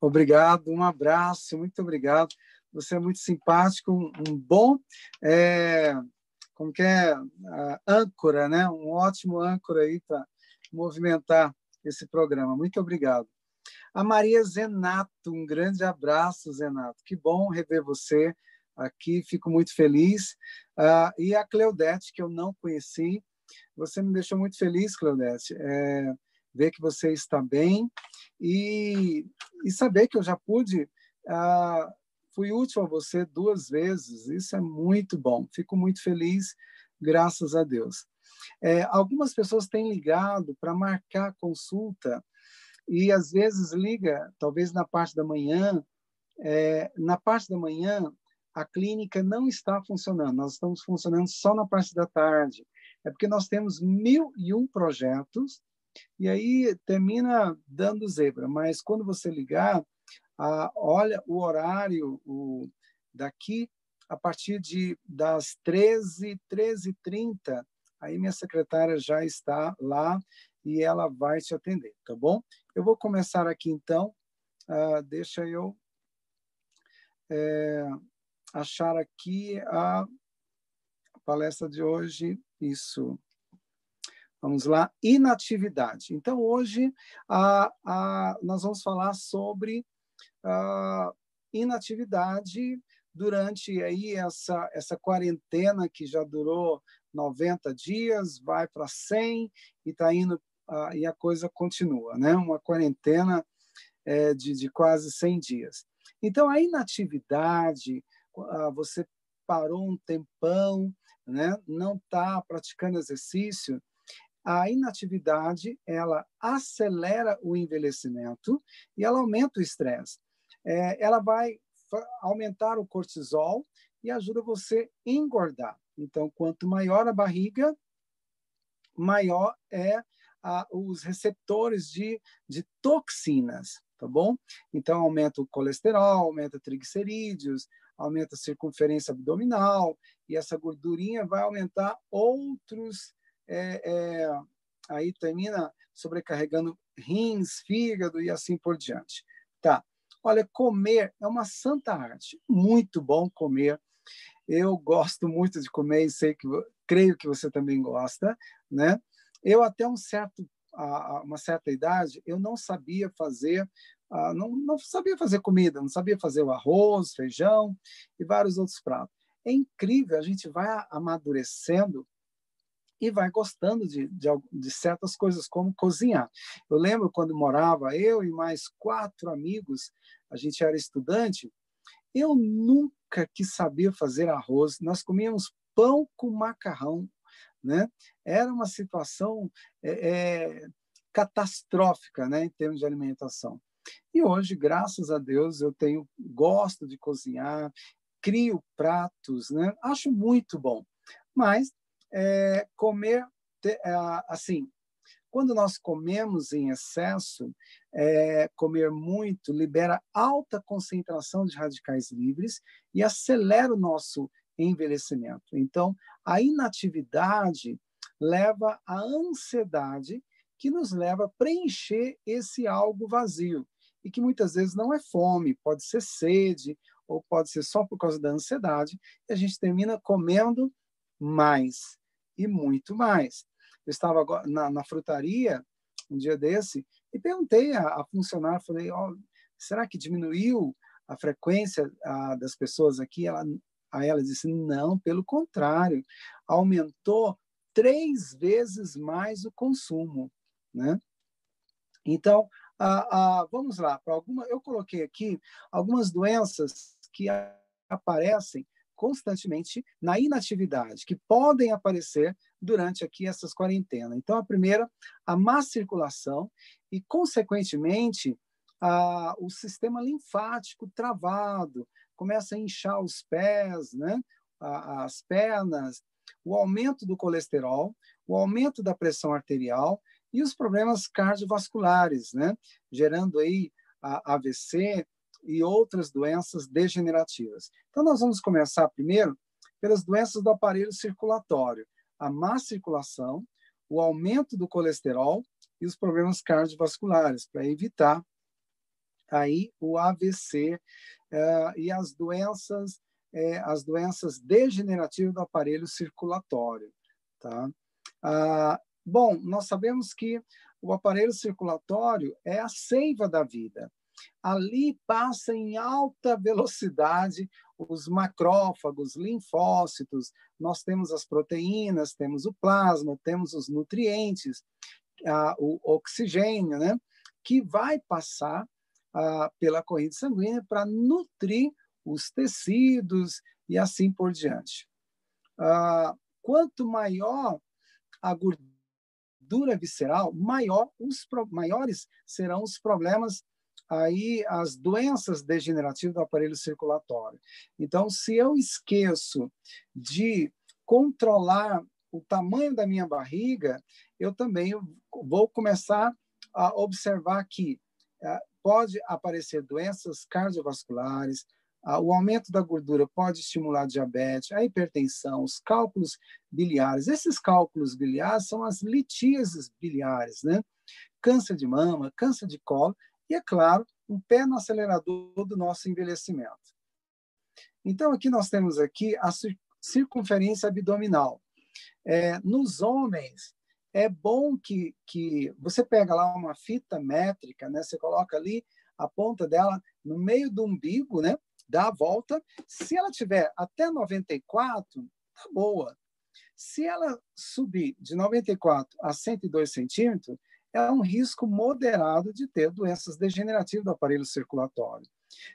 Obrigado, um abraço, muito obrigado. Você é muito simpático, um, bom, é, como que é, âncora, né? Um ótimo âncora aí para movimentar esse programa. Muito obrigado. A Maria Zenato, um grande abraço, Zenato. Que bom rever você aqui, fico muito feliz. Uh, e a Cleudete, que eu não conheci, você me deixou muito feliz, Cleudete, é, ver que você está bem e, e saber que eu já pude, uh, fui útil a você duas vezes, isso é muito bom, fico muito feliz, graças a Deus. É, algumas pessoas têm ligado para marcar consulta e às vezes liga, talvez na parte da manhã, é, na parte da manhã a clínica não está funcionando, nós estamos funcionando só na parte da tarde. É porque nós temos mil e um projetos e aí termina dando zebra. Mas quando você ligar, ah, olha o horário o, daqui a partir de das 13, 13h30, aí minha secretária já está lá e ela vai te atender, tá bom? Eu vou começar aqui então, ah, deixa eu é, achar aqui a palestra de hoje, isso. Vamos lá, inatividade. Então, hoje a, a, nós vamos falar sobre a inatividade durante aí essa, essa quarentena que já durou 90 dias, vai para 100 e está indo uh, e a coisa continua, né? Uma quarentena é, de, de quase 100 dias. Então, a inatividade, você parou um tempão, né? não está praticando exercício, a inatividade ela acelera o envelhecimento e ela aumenta o estresse. É, ela vai aumentar o cortisol e ajuda você a engordar. Então, quanto maior a barriga, maior é a, os receptores de, de toxinas, tá bom? Então, aumenta o colesterol, aumenta triglicerídeos, aumenta a circunferência abdominal, e essa gordurinha vai aumentar outros. É, é, aí termina sobrecarregando rins, fígado e assim por diante. Tá. Olha, comer é uma santa arte. Muito bom comer. Eu gosto muito de comer e sei que creio que você também gosta, né? Eu até um certo uma certa idade eu não sabia fazer não, não sabia fazer comida, não sabia fazer o arroz, feijão e vários outros pratos. É incrível, a gente vai amadurecendo e vai gostando de, de, de, certas coisas, como cozinhar. Eu lembro quando morava eu e mais quatro amigos, a gente era estudante, eu nunca quis saber fazer arroz. Nós comíamos pão com macarrão, né? Era uma situação é, é, catastrófica, né, em termos de alimentação. E hoje, graças a Deus, eu tenho gosto de cozinhar, crio pratos, né? Acho muito bom. Mas é, comer é, assim, quando nós comemos em excesso, é, comer muito libera alta concentração de radicais livres e acelera o nosso envelhecimento. Então, a inatividade leva à ansiedade, que nos leva a preencher esse algo vazio e que muitas vezes não é fome, pode ser sede, ou pode ser só por causa da ansiedade, e a gente termina comendo mais e muito mais. Eu estava na, na frutaria um dia desse e perguntei a, a funcionária, falei, oh, será que diminuiu a frequência a, das pessoas aqui? Ela, aí ela disse, não, pelo contrário, aumentou três vezes mais o consumo, né? Então, ah, ah, vamos lá, para alguma, eu coloquei aqui algumas doenças que aparecem constantemente na inatividade, que podem aparecer durante aqui essas quarentenas. Então, a primeira, a má circulação e, consequentemente, a, o sistema linfático travado, começa a inchar os pés, né? A, as pernas, o aumento do colesterol, o aumento da pressão arterial e os problemas cardiovasculares, né? gerando aí a AVC e outras doenças degenerativas. Então, nós vamos começar primeiro pelas doenças do aparelho circulatório, a má circulação, o aumento do colesterol e os problemas cardiovasculares, para evitar aí o AVC uh, e as doenças uh, as doenças degenerativas do aparelho circulatório, tá? Uh, bom, nós sabemos que o aparelho circulatório é a seiva da vida. Ali passa em alta velocidade os macrófagos, linfócitos, nós temos as proteínas, temos o plasma, temos os nutrientes, o oxigênio, né? que vai passar pela corrente sanguínea para nutrir os tecidos e assim por diante. quanto maior a gordura visceral, maior os maiores serão os problemas aí as doenças degenerativas do aparelho circulatório. Então, se eu esqueço de controlar o tamanho da minha barriga, eu também vou começar a observar que é, pode aparecer doenças cardiovasculares, o aumento da gordura pode estimular a diabetes, a hipertensão, os cálculos biliares. Esses cálculos biliares são as litíases biliares, né? Câncer de mama, câncer de colo e, é claro, um pé no acelerador do nosso envelhecimento. Então, aqui nós temos aqui a circunferência abdominal. É, nos homens, é bom que, que você pega lá uma fita métrica, né? Você coloca ali a ponta dela no meio do umbigo, né? Dá a volta. Se ela tiver até 94, tá boa. Se ela subir de 94 a 102 centímetros, é um risco moderado de ter doenças degenerativas do aparelho circulatório.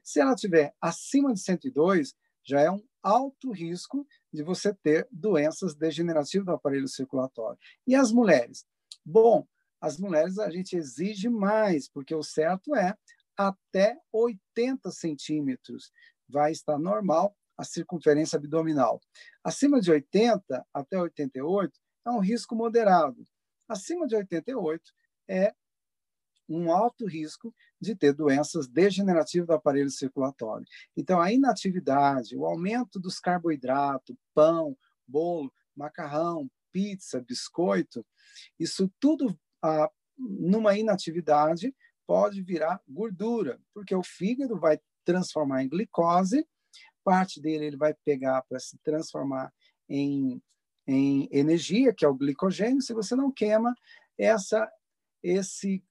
Se ela tiver acima de 102, já é um alto risco de você ter doenças degenerativas do aparelho circulatório. E as mulheres? Bom, as mulheres a gente exige mais, porque o certo é até 80 centímetros vai estar normal a circunferência abdominal. Acima de 80 até 88 é um risco moderado. Acima de 88 é um alto risco de ter doenças degenerativas do aparelho circulatório. Então, a inatividade, o aumento dos carboidratos, pão, bolo, macarrão, pizza, biscoito, isso tudo, ah, numa inatividade, pode virar gordura, porque o fígado vai transformar em glicose, parte dele ele vai pegar para se transformar em, em energia, que é o glicogênio. Se você não queima, essa esse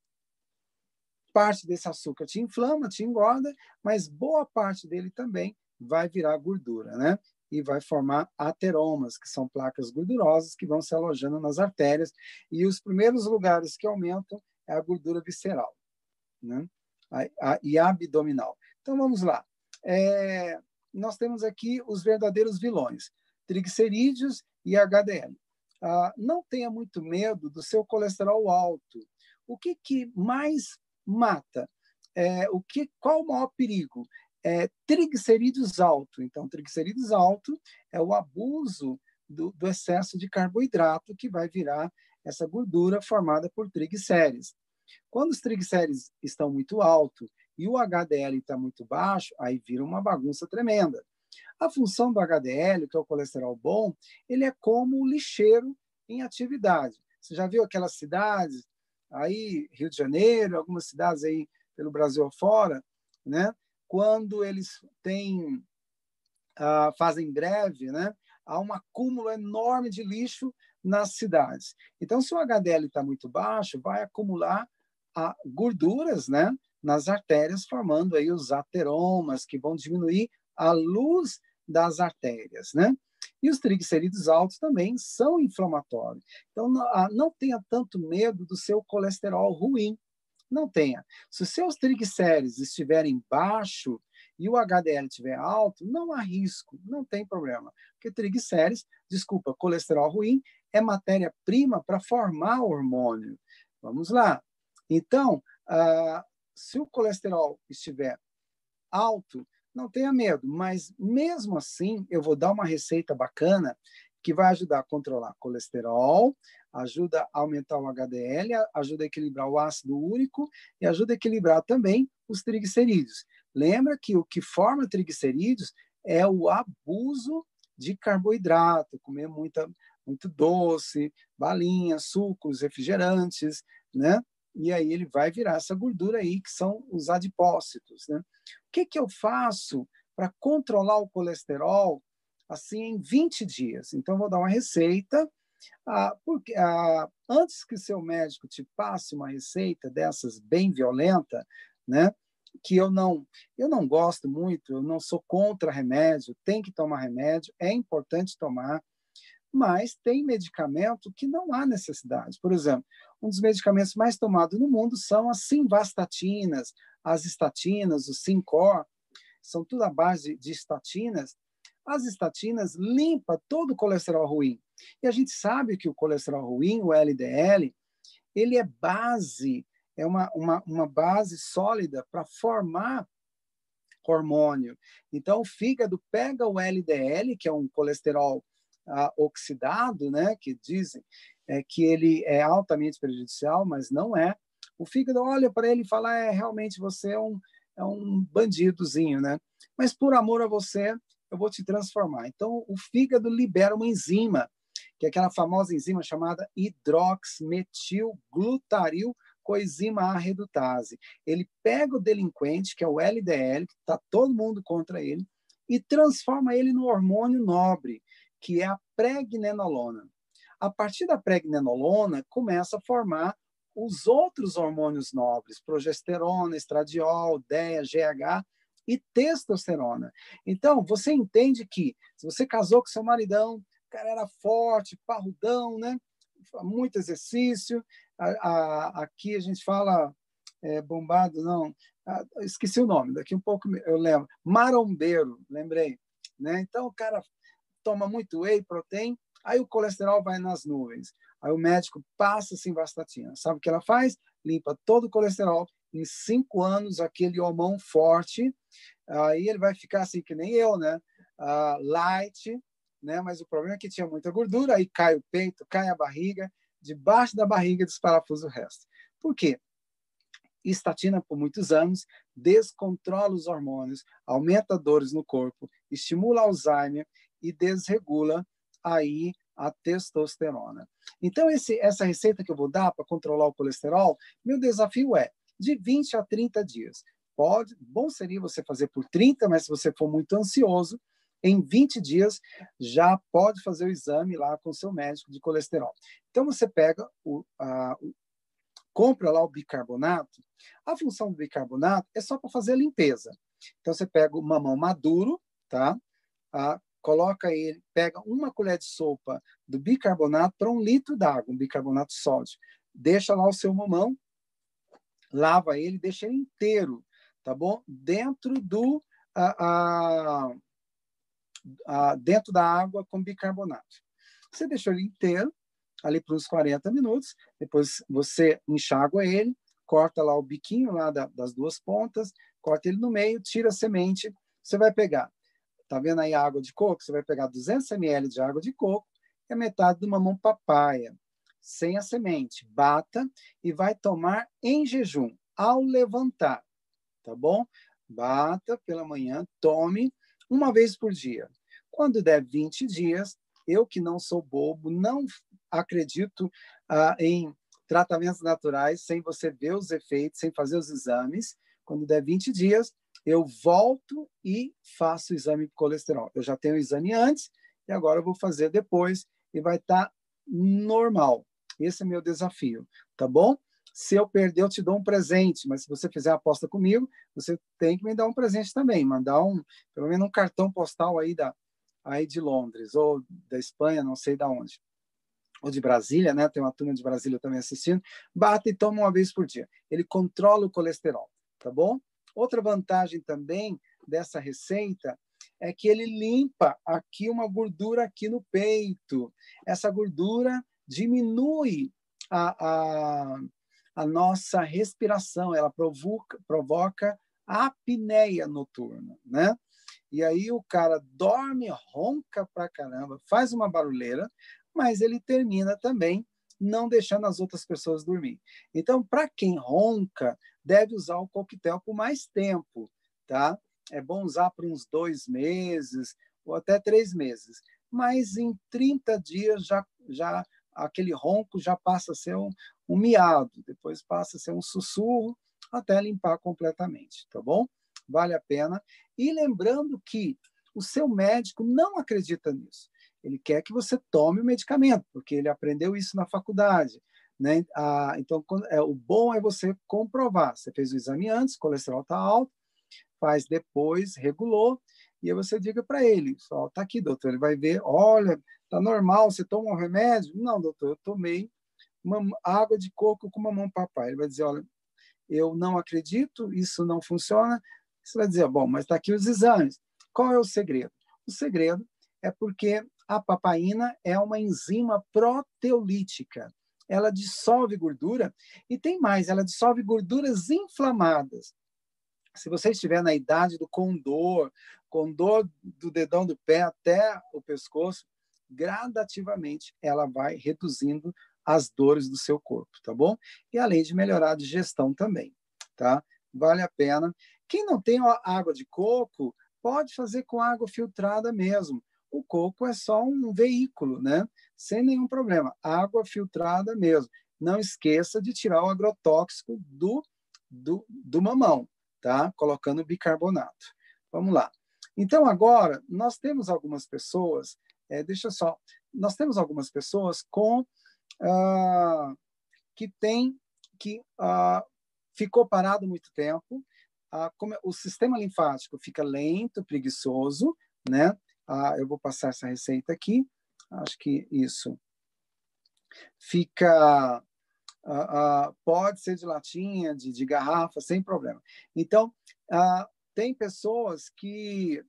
parte desse açúcar te inflama, te engorda, mas boa parte dele também vai virar gordura, né? E vai formar ateromas, que são placas gordurosas que vão se alojando nas artérias. E os primeiros lugares que aumentam é a gordura visceral, né? A, a, e abdominal. Então vamos lá. É, nós temos aqui os verdadeiros vilões: triglicerídeos e HDL. Ah, não tenha muito medo do seu colesterol alto o que, que mais mata? É, o que, qual o maior perigo? É, triglicerídeos alto. Então, triglicerídeos alto é o abuso do, do, excesso de carboidrato que vai virar essa gordura formada por triglicérides. Quando os triglicérides estão muito altos e o HDL está muito baixo, aí vira uma bagunça tremenda. A função do HDL, que é o colesterol bom, ele é como o lixeiro em atividade. Você já viu aquelas cidades aí Rio de Janeiro, algumas cidades aí pelo Brasil afora, né? Quando eles têm uh, fazem greve, né? Há um acúmulo enorme de lixo nas cidades. Então, se o HDL está muito baixo, vai acumular uh, gorduras, né? Nas artérias, formando aí os ateromas que vão diminuir a luz das artérias, né? E os triglicerídeos altos também são inflamatórios. Então, não, ah, não tenha tanto medo do seu colesterol ruim. Não tenha. Se os seus triglicéridos estiverem baixo e o HDL estiver alto, não há risco, não tem problema. Porque triglicéridos, desculpa, colesterol ruim é matéria-prima para formar hormônio. Vamos lá. Então, uh, se o colesterol estiver alto, não tenha medo, mas mesmo assim eu vou dar uma receita bacana que vai ajudar a controlar colesterol, ajuda a aumentar o HDL, ajuda a equilibrar o ácido úrico e ajuda a equilibrar também os triglicerídeos. Lembra que o que forma triglicerídeos é o abuso de carboidrato, comer muita, muito doce, balinhas, sucos, refrigerantes, né? e aí ele vai virar essa gordura aí, que são os adipócitos. Né? Que, que eu faço para controlar o colesterol assim em 20 dias? Então, vou dar uma receita. Ah, porque ah, antes que seu médico te passe uma receita dessas bem violenta, né? Que eu não, eu não gosto muito, eu não sou contra remédio, tem que tomar remédio, é importante tomar, mas tem medicamento que não há necessidade. Por exemplo, um dos medicamentos mais tomados no mundo são as simvastatinas, as estatinas, o Sincor, são tudo à base de estatinas. As estatinas limpam todo o colesterol ruim. E a gente sabe que o colesterol ruim, o LDL, ele é base, é uma, uma, uma base sólida para formar hormônio. Então, o fígado pega o LDL, que é um colesterol ah, oxidado, né, que dizem é, que ele é altamente prejudicial, mas não é. O fígado olha para ele e fala: é, realmente você é um, é um bandidozinho, né? Mas por amor a você, eu vou te transformar. Então, o fígado libera uma enzima que é aquela famosa enzima chamada hidroximetilglutaril coenzima A redutase. Ele pega o delinquente, que é o LDL, que está todo mundo contra ele, e transforma ele no hormônio nobre, que é a pregnenolona. A partir da pregnenolona, começa a formar os outros hormônios nobres, progesterona, estradiol, DEA, GH e testosterona. Então, você entende que se você casou com seu maridão, cara era forte, parrudão, né? Muito exercício. A, a, aqui a gente fala é, bombado, não. Ah, esqueci o nome, daqui um pouco eu lembro. Marombeiro, lembrei. Né? Então o cara toma muito whey protein, aí o colesterol vai nas nuvens. Aí o médico passa simvastatina. Sabe o que ela faz? Limpa todo o colesterol. Em cinco anos, aquele homão forte, aí ele vai ficar assim que nem eu, né? Uh, light, né? Mas o problema é que tinha muita gordura, aí cai o peito, cai a barriga, debaixo da barriga desparafusa o resto. Por quê? Estatina, por muitos anos, descontrola os hormônios, aumenta dores no corpo, estimula Alzheimer e desregula aí a testosterona. Então, esse, essa receita que eu vou dar para controlar o colesterol, meu desafio é de 20 a 30 dias. Pode, bom seria você fazer por 30, mas se você for muito ansioso, em 20 dias já pode fazer o exame lá com seu médico de colesterol. Então você pega o, a, o compra lá o bicarbonato. A função do bicarbonato é só para fazer a limpeza. Então você pega o mamão maduro, tá? Coloca ele, pega uma colher de sopa do bicarbonato para um litro d'água, um bicarbonato sódio. Deixa lá o seu mamão, lava ele, deixa ele inteiro, tá bom? Dentro do a, a dentro da água com bicarbonato. Você deixou ele inteiro, ali por uns 40 minutos, depois você enxágua ele, corta lá o biquinho lá da, das duas pontas, corta ele no meio, tira a semente, você vai pegar, tá vendo aí a água de coco? Você vai pegar 200 ml de água de coco a metade de uma mão papaya, sem a semente, bata e vai tomar em jejum, ao levantar, tá bom? Bata pela manhã, tome uma vez por dia. Quando der 20 dias, eu que não sou bobo, não acredito ah, em tratamentos naturais sem você ver os efeitos, sem fazer os exames. Quando der 20 dias, eu volto e faço o exame de colesterol. Eu já tenho o exame antes e agora eu vou fazer depois e vai estar tá normal. Esse é meu desafio, tá bom? Se eu perder, eu te dou um presente, mas se você fizer a aposta comigo, você tem que me dar um presente também, mandar um, pelo menos um cartão postal aí da aí de Londres ou da Espanha, não sei da onde, ou de Brasília, né? Tem uma turma de Brasília também assistindo. Bata e toma uma vez por dia. Ele controla o colesterol, tá bom? Outra vantagem também dessa receita é que ele limpa aqui uma gordura aqui no peito. Essa gordura diminui a, a, a nossa respiração, ela provoca, provoca apneia noturna, né? E aí o cara dorme, ronca pra caramba, faz uma barulheira, mas ele termina também não deixando as outras pessoas dormir. Então, para quem ronca, deve usar o coquetel por mais tempo, tá? É bom usar por uns dois meses ou até três meses. Mas em 30 dias já, já aquele ronco já passa a ser um, um miado, depois passa a ser um sussurro, até limpar completamente, tá bom? Vale a pena. E lembrando que o seu médico não acredita nisso. Ele quer que você tome o medicamento, porque ele aprendeu isso na faculdade. Né? Ah, então, é, o bom é você comprovar. Você fez o exame antes, colesterol está alto, faz depois, regulou, e aí você diga para ele, só tá aqui, doutor, ele vai ver, olha, tá normal, você toma um remédio? Não, doutor, eu tomei uma água de coco com mamão papai. Ele vai dizer, olha, eu não acredito, isso não funciona. Você vai dizer, bom, mas está aqui os exames. Qual é o segredo? O segredo é porque a papaina é uma enzima proteolítica. Ela dissolve gordura e tem mais, ela dissolve gorduras inflamadas. Se você estiver na idade do condor, condor do dedão do pé até o pescoço, gradativamente ela vai reduzindo as dores do seu corpo, tá bom? E além de melhorar a digestão também, tá? Vale a pena. Quem não tem água de coco, pode fazer com água filtrada mesmo. O coco é só um veículo, né? Sem nenhum problema. Água filtrada mesmo. Não esqueça de tirar o agrotóxico do, do, do mamão, tá? Colocando bicarbonato. Vamos lá. Então, agora, nós temos algumas pessoas, é, deixa só, nós temos algumas pessoas com ah, que tem que ah, ficou parado muito tempo, ah, como, o sistema linfático fica lento, preguiçoso, né? Ah, eu vou passar essa receita aqui. Acho que isso fica ah, ah, pode ser de latinha, de, de, garrafa, sem problema. Então, tem pessoas que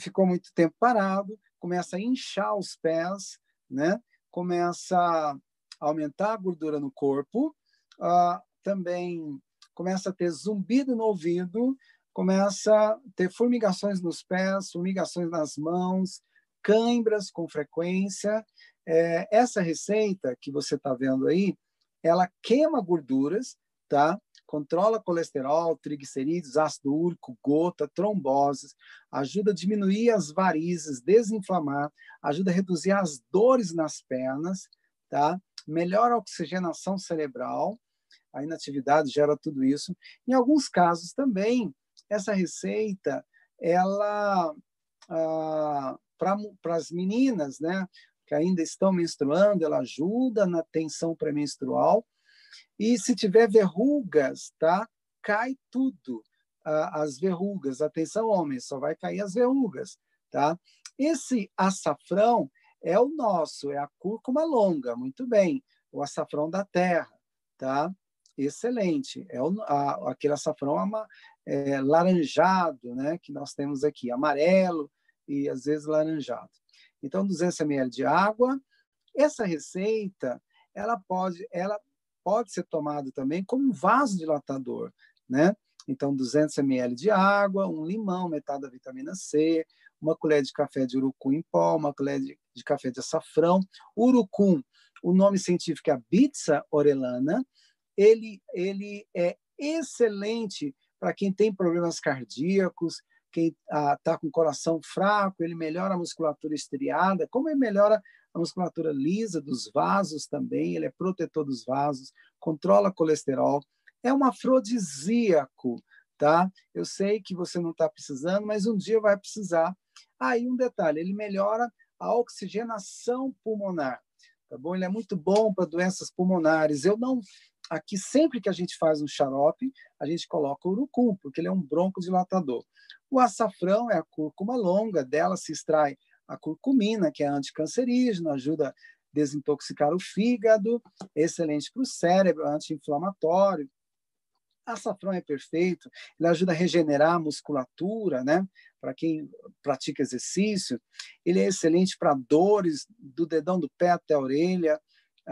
ficou muito tempo parado, começa a inchar os pés, né? começa a aumentar a gordura no corpo, uh, também começa a ter zumbido no ouvido, começa a ter formigações nos pés, formigações nas mãos, cãibras com frequência. É, essa receita que você está vendo aí, ela queima gorduras, tá? controla colesterol, triglicerídeos, ácido úrico, gota, tromboses, ajuda a diminuir as varizes, desinflamar, ajuda a reduzir as dores nas pernas, tá? melhora a oxigenação cerebral, a inatividade gera tudo isso. Em alguns casos também, essa receita, ela, ah, para as meninas, né, que ainda estão menstruando, ela ajuda na tensão pré-menstrual, e se tiver verrugas, tá? Cai tudo. as verrugas. Atenção, homens, só vai cair as verrugas, tá? Esse açafrão é o nosso, é a cúrcuma longa, muito bem. O açafrão da terra, tá? Excelente. É o, a, aquele açafrão é, laranjado, né? Que nós temos aqui, amarelo e às vezes laranjado. Então, 200 ml de água. Essa receita, ela pode, ela pode ser tomado também como um vasodilatador, né? Então, 200 ml de água, um limão, metade da vitamina C, uma colher de café de urucum em pó, uma colher de, de café de açafrão. Urucum, o nome científico é Bitsa orelana. Ele, ele é excelente para quem tem problemas cardíacos, quem está ah, com o coração fraco, ele melhora a musculatura estriada, como ele melhora a musculatura lisa dos vasos também, ele é protetor dos vasos, controla colesterol, é um afrodisíaco, tá? Eu sei que você não está precisando, mas um dia vai precisar. Aí ah, um detalhe, ele melhora a oxigenação pulmonar, tá bom? Ele é muito bom para doenças pulmonares. Eu não aqui sempre que a gente faz um xarope, a gente coloca o urucum, porque ele é um broncodilatador. O açafrão é a cúrcuma longa, dela se extrai a curcumina, que é anticancerígena, ajuda a desintoxicar o fígado, excelente para o cérebro, anti-inflamatório. Açafrão é perfeito, ele ajuda a regenerar a musculatura, né? Para quem pratica exercício, ele é excelente para dores do dedão do pé até a orelha,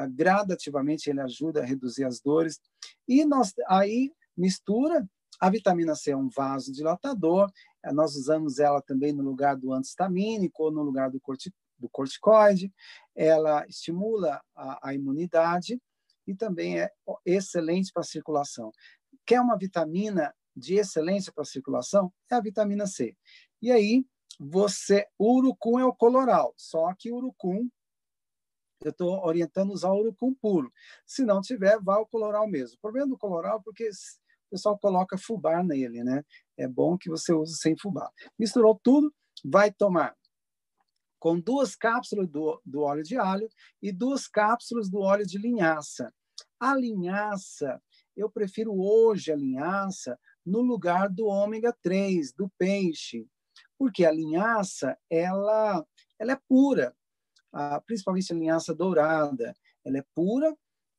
gradativamente ele ajuda a reduzir as dores. E nós aí mistura a vitamina C é um vasodilatador, eh, nós usamos ela também no lugar do antistamínico ou no lugar do, corti do corticoide, ela estimula a, a imunidade e também é excelente para a circulação. Quer uma vitamina de excelência para a circulação? É a vitamina C. E aí, você, o urucum é o coloral, só que o urucum eu estou orientando usar urucum puro. Se não tiver, vá ao coloral mesmo. O problema do coloral é porque o pessoal coloca fubá nele, né? É bom que você use sem fubá. Misturou tudo, vai tomar com duas cápsulas do, do óleo de alho e duas cápsulas do óleo de linhaça. A linhaça, eu prefiro hoje a linhaça no lugar do ômega 3, do peixe, porque a linhaça, ela, ela é pura, ah, principalmente a linhaça dourada, ela é pura,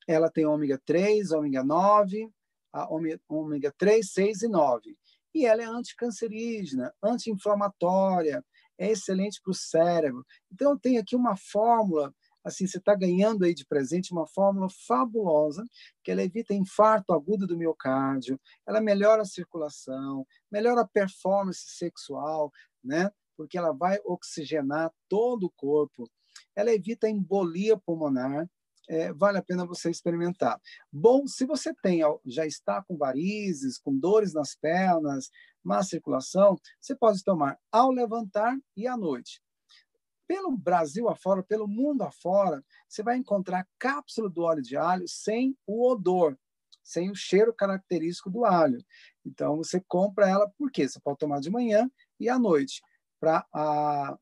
ela tem ômega 3, ômega 9, a ômega 3, 6 e 9. E ela é anticancerígena, anti-inflamatória, é excelente para o cérebro. Então, tenho aqui uma fórmula, assim, você está ganhando aí de presente uma fórmula fabulosa, que ela evita infarto agudo do miocárdio, ela melhora a circulação, melhora a performance sexual, né? Porque ela vai oxigenar todo o corpo. Ela evita embolia pulmonar, é, vale a pena você experimentar. Bom, se você tem, já está com varizes, com dores nas pernas, má circulação, você pode tomar ao levantar e à noite. Pelo Brasil afora, pelo mundo afora, você vai encontrar cápsula do óleo de alho sem o odor, sem o cheiro característico do alho. Então, você compra ela, por quê? Você pode tomar de manhã e à noite, para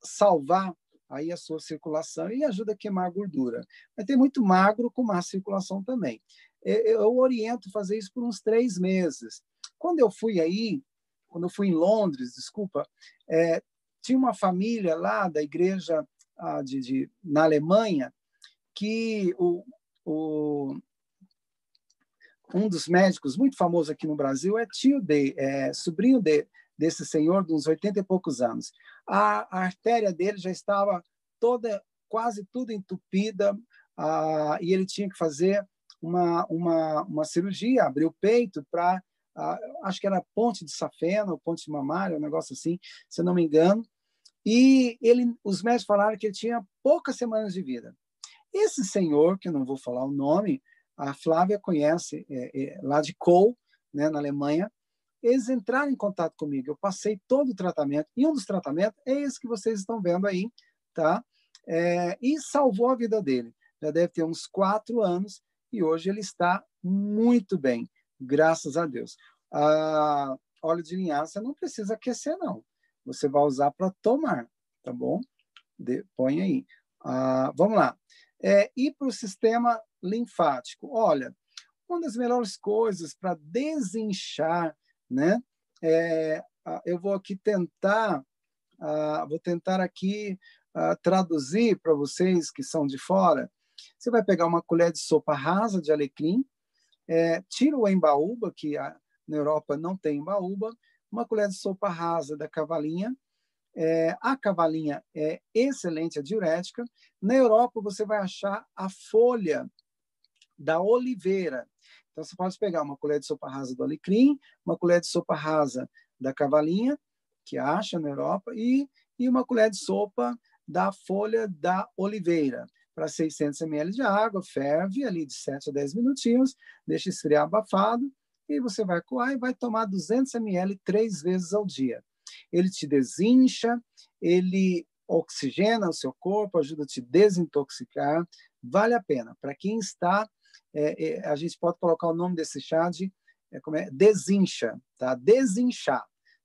salvar aí a sua circulação e ajuda a queimar a gordura. Mas tem muito magro com má circulação também. Eu oriento fazer isso por uns três meses. Quando eu fui aí, quando eu fui em Londres, desculpa, é, tinha uma família lá da igreja ah, de, de, na Alemanha que o, o, um dos médicos muito famoso aqui no Brasil é tio de, é, sobrinho de, desse senhor de uns 80 e poucos anos. A, a artéria dele já estava toda, quase tudo entupida, e ele tinha que fazer uma, uma, uma cirurgia, abrir o peito para, acho que era ponte de safena, ou ponte de mamária, um negócio assim, se não me engano. E ele, os médicos falaram que ele tinha poucas semanas de vida. Esse senhor, que eu não vou falar o nome, a Flávia conhece, é, é, lá de Kohl, né, na Alemanha, eles entraram em contato comigo. Eu passei todo o tratamento, e um dos tratamentos é esse que vocês estão vendo aí, tá? É, e salvou a vida dele. Já deve ter uns quatro anos, e hoje ele está muito bem, graças a Deus. Ah, óleo de linhaça não precisa aquecer, não. Você vai usar para tomar, tá bom? De, põe aí. Ah, vamos lá. É, e para o sistema linfático? Olha, uma das melhores coisas para desinchar né? É, eu vou aqui tentar, uh, vou tentar aqui uh, traduzir para vocês que são de fora. Você vai pegar uma colher de sopa rasa de alecrim, é, tira o embaúba, que a, na Europa não tem embaúba, uma colher de sopa rasa da cavalinha. É, a cavalinha é excelente, é diurética. Na Europa, você vai achar a folha da oliveira. Então, você pode pegar uma colher de sopa rasa do alecrim, uma colher de sopa rasa da cavalinha, que acha na Europa, e, e uma colher de sopa da folha da oliveira. Para 600 ml de água, ferve ali de 7 a 10 minutinhos, deixa esfriar abafado, e você vai coar e vai tomar 200 ml três vezes ao dia. Ele te desincha, ele oxigena o seu corpo, ajuda a te desintoxicar, vale a pena. Para quem está é, é, a gente pode colocar o nome desse chá de é, como é? desincha, tá? Desinchar,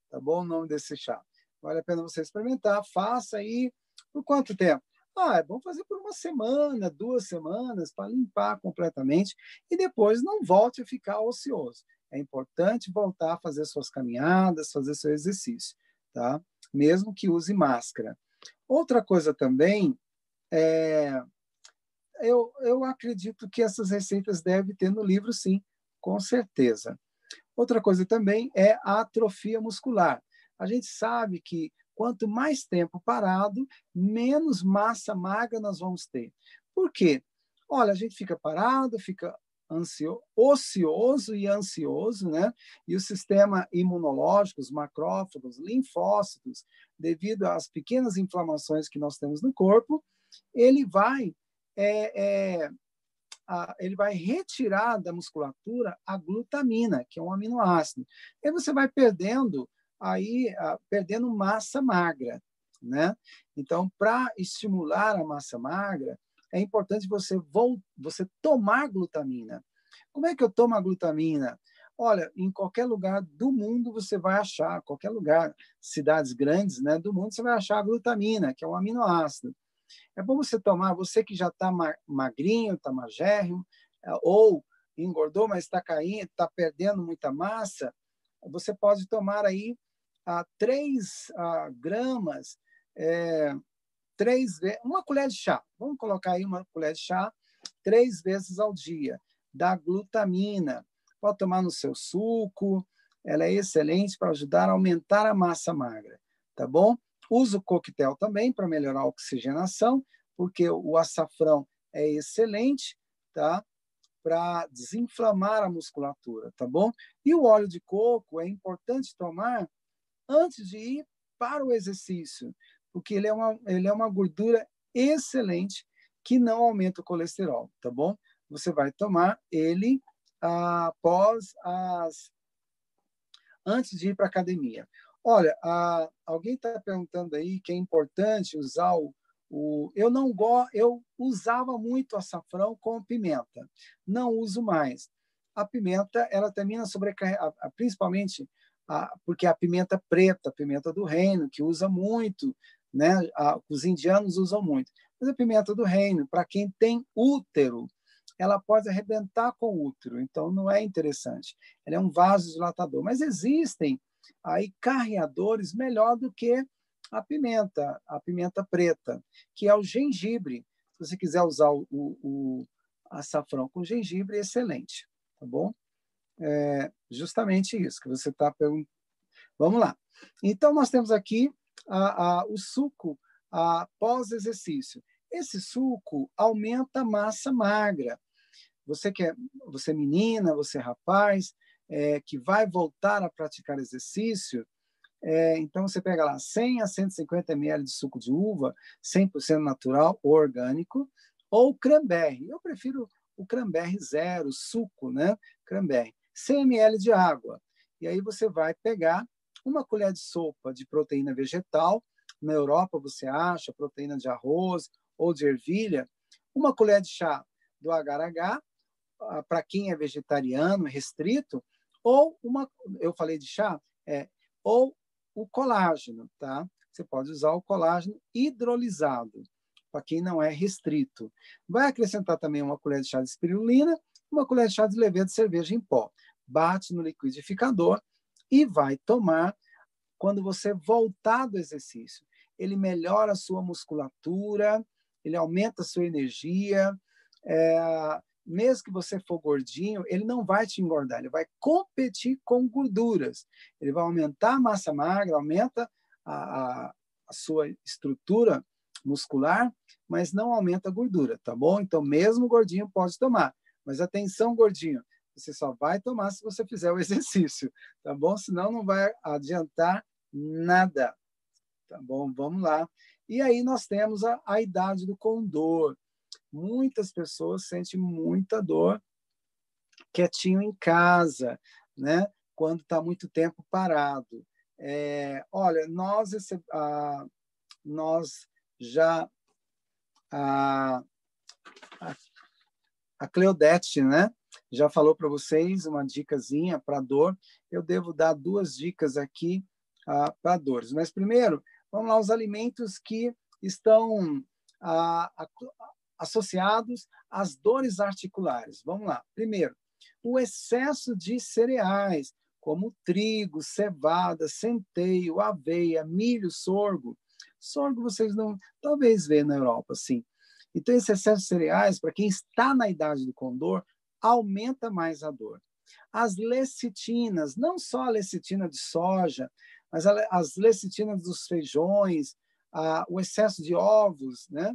tá bom? O nome desse chá. Vale a pena você experimentar, faça aí. Por quanto tempo? Ah, é bom fazer por uma semana, duas semanas, para limpar completamente e depois não volte a ficar ocioso. É importante voltar a fazer suas caminhadas, fazer seu exercício, tá? Mesmo que use máscara. Outra coisa também é eu, eu acredito que essas receitas devem ter no livro, sim, com certeza. Outra coisa também é a atrofia muscular. A gente sabe que quanto mais tempo parado, menos massa magra nós vamos ter. Por quê? Olha, a gente fica parado, fica ansio, ocioso e ansioso, né? E o sistema imunológico, os macrófagos, linfócitos, devido às pequenas inflamações que nós temos no corpo, ele vai é, é, a, ele vai retirar da musculatura a glutamina, que é um aminoácido. E você vai perdendo aí a, perdendo massa magra, né? Então, para estimular a massa magra, é importante você, você tomar glutamina. Como é que eu tomo a glutamina? Olha, em qualquer lugar do mundo você vai achar, qualquer lugar, cidades grandes né, do mundo, você vai achar a glutamina, que é um aminoácido. É bom você tomar, você que já está magrinho, está magérrimo, é, ou engordou, mas está caindo, está perdendo muita massa, você pode tomar aí a 3 a, gramas, é, três uma colher de chá, vamos colocar aí uma colher de chá, três vezes ao dia, da glutamina. Pode tomar no seu suco, ela é excelente para ajudar a aumentar a massa magra, tá bom? Uso coquetel também para melhorar a oxigenação, porque o açafrão é excelente, tá? Para desinflamar a musculatura, tá bom? E o óleo de coco é importante tomar antes de ir para o exercício, porque ele é uma, ele é uma gordura excelente que não aumenta o colesterol, tá bom? Você vai tomar ele após as antes de ir para a academia. Olha, a, alguém está perguntando aí que é importante usar o, o eu não gosto, eu usava muito açafrão com pimenta, não uso mais. A pimenta ela termina sobrecarregada, principalmente a, porque a pimenta preta, a pimenta do reino, que usa muito, né? A, os indianos usam muito. Mas a pimenta do reino, para quem tem útero, ela pode arrebentar com o útero, então não é interessante. Ela é um vasodilatador. Mas existem aí carreadores melhor do que a pimenta, a pimenta preta, que é o gengibre. Se você quiser usar o, o, o açafrão com gengibre, é excelente, tá bom? É justamente isso que você está perguntando. Vamos lá. Então, nós temos aqui a, a, o suco pós-exercício. Esse suco aumenta a massa magra. Você que é, você é menina, você é rapaz, é, que vai voltar a praticar exercício, é, então você pega lá 100 a 150 ml de suco de uva, 100% natural, orgânico, ou cranberry. Eu prefiro o cranberry zero, suco, né? Cranberry. 100 ml de água. E aí você vai pegar uma colher de sopa de proteína vegetal. Na Europa você acha proteína de arroz ou de ervilha. Uma colher de chá do agar-agar, ah, para quem é vegetariano, restrito, ou uma, eu falei de chá, é, ou o colágeno, tá? Você pode usar o colágeno hidrolisado, para quem não é restrito. Vai acrescentar também uma colher de chá de espirulina, uma colher de chá de levedura de cerveja em pó. Bate no liquidificador e vai tomar quando você voltar do exercício. Ele melhora a sua musculatura, ele aumenta a sua energia, é, mesmo que você for gordinho, ele não vai te engordar, ele vai competir com gorduras. Ele vai aumentar a massa magra, aumenta a, a, a sua estrutura muscular, mas não aumenta a gordura, tá bom? Então, mesmo gordinho pode tomar. Mas atenção, gordinho, você só vai tomar se você fizer o exercício, tá bom? Senão não vai adiantar nada, tá bom? Vamos lá. E aí nós temos a, a idade do condor muitas pessoas sentem muita dor quietinho em casa, né? Quando está muito tempo parado. É, olha, nós, ah, nós já a, a, a Cleodete, né? Já falou para vocês uma dicasinha para dor. Eu devo dar duas dicas aqui ah, para dores. Mas primeiro, vamos lá os alimentos que estão ah, associados às dores articulares. Vamos lá. Primeiro, o excesso de cereais, como trigo, cevada, centeio, aveia, milho, sorgo. Sorgo vocês não, talvez vejam na Europa, sim. Então, esse excesso de cereais, para quem está na idade do condor, aumenta mais a dor. As lecitinas, não só a lecitina de soja, mas as lecitinas dos feijões, o excesso de ovos, né?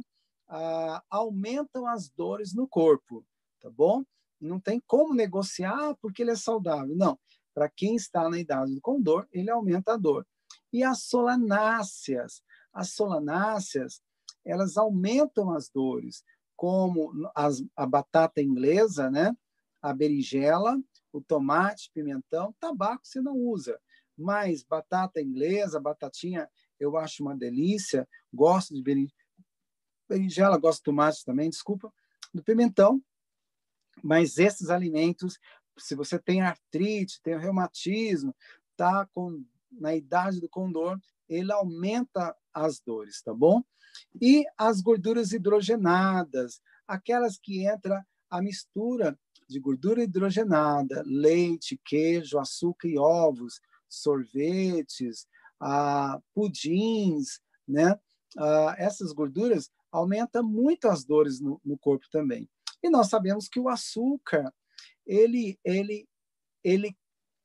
Ah, aumentam as dores no corpo, tá bom? Não tem como negociar porque ele é saudável. Não. Para quem está na idade do condor, ele aumenta a dor. E as solanáceas. As solanáceas, elas aumentam as dores, como as, a batata inglesa, né? a berinjela, o tomate, pimentão, tabaco você não usa, mas batata inglesa, batatinha, eu acho uma delícia, gosto de berinjela, gosto de tomate também, desculpa, do pimentão. Mas esses alimentos, se você tem artrite, tem reumatismo, tá com na idade do condor, ele aumenta as dores, tá bom? E as gorduras hidrogenadas, aquelas que entra a mistura de gordura hidrogenada, leite, queijo, açúcar e ovos, sorvetes, ah, pudins, né? Ah, essas gorduras aumentam muito as dores no, no corpo também. E nós sabemos que o açúcar ele ele ele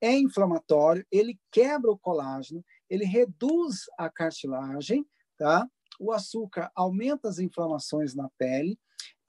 é inflamatório, ele quebra o colágeno, ele reduz a cartilagem, tá? O açúcar aumenta as inflamações na pele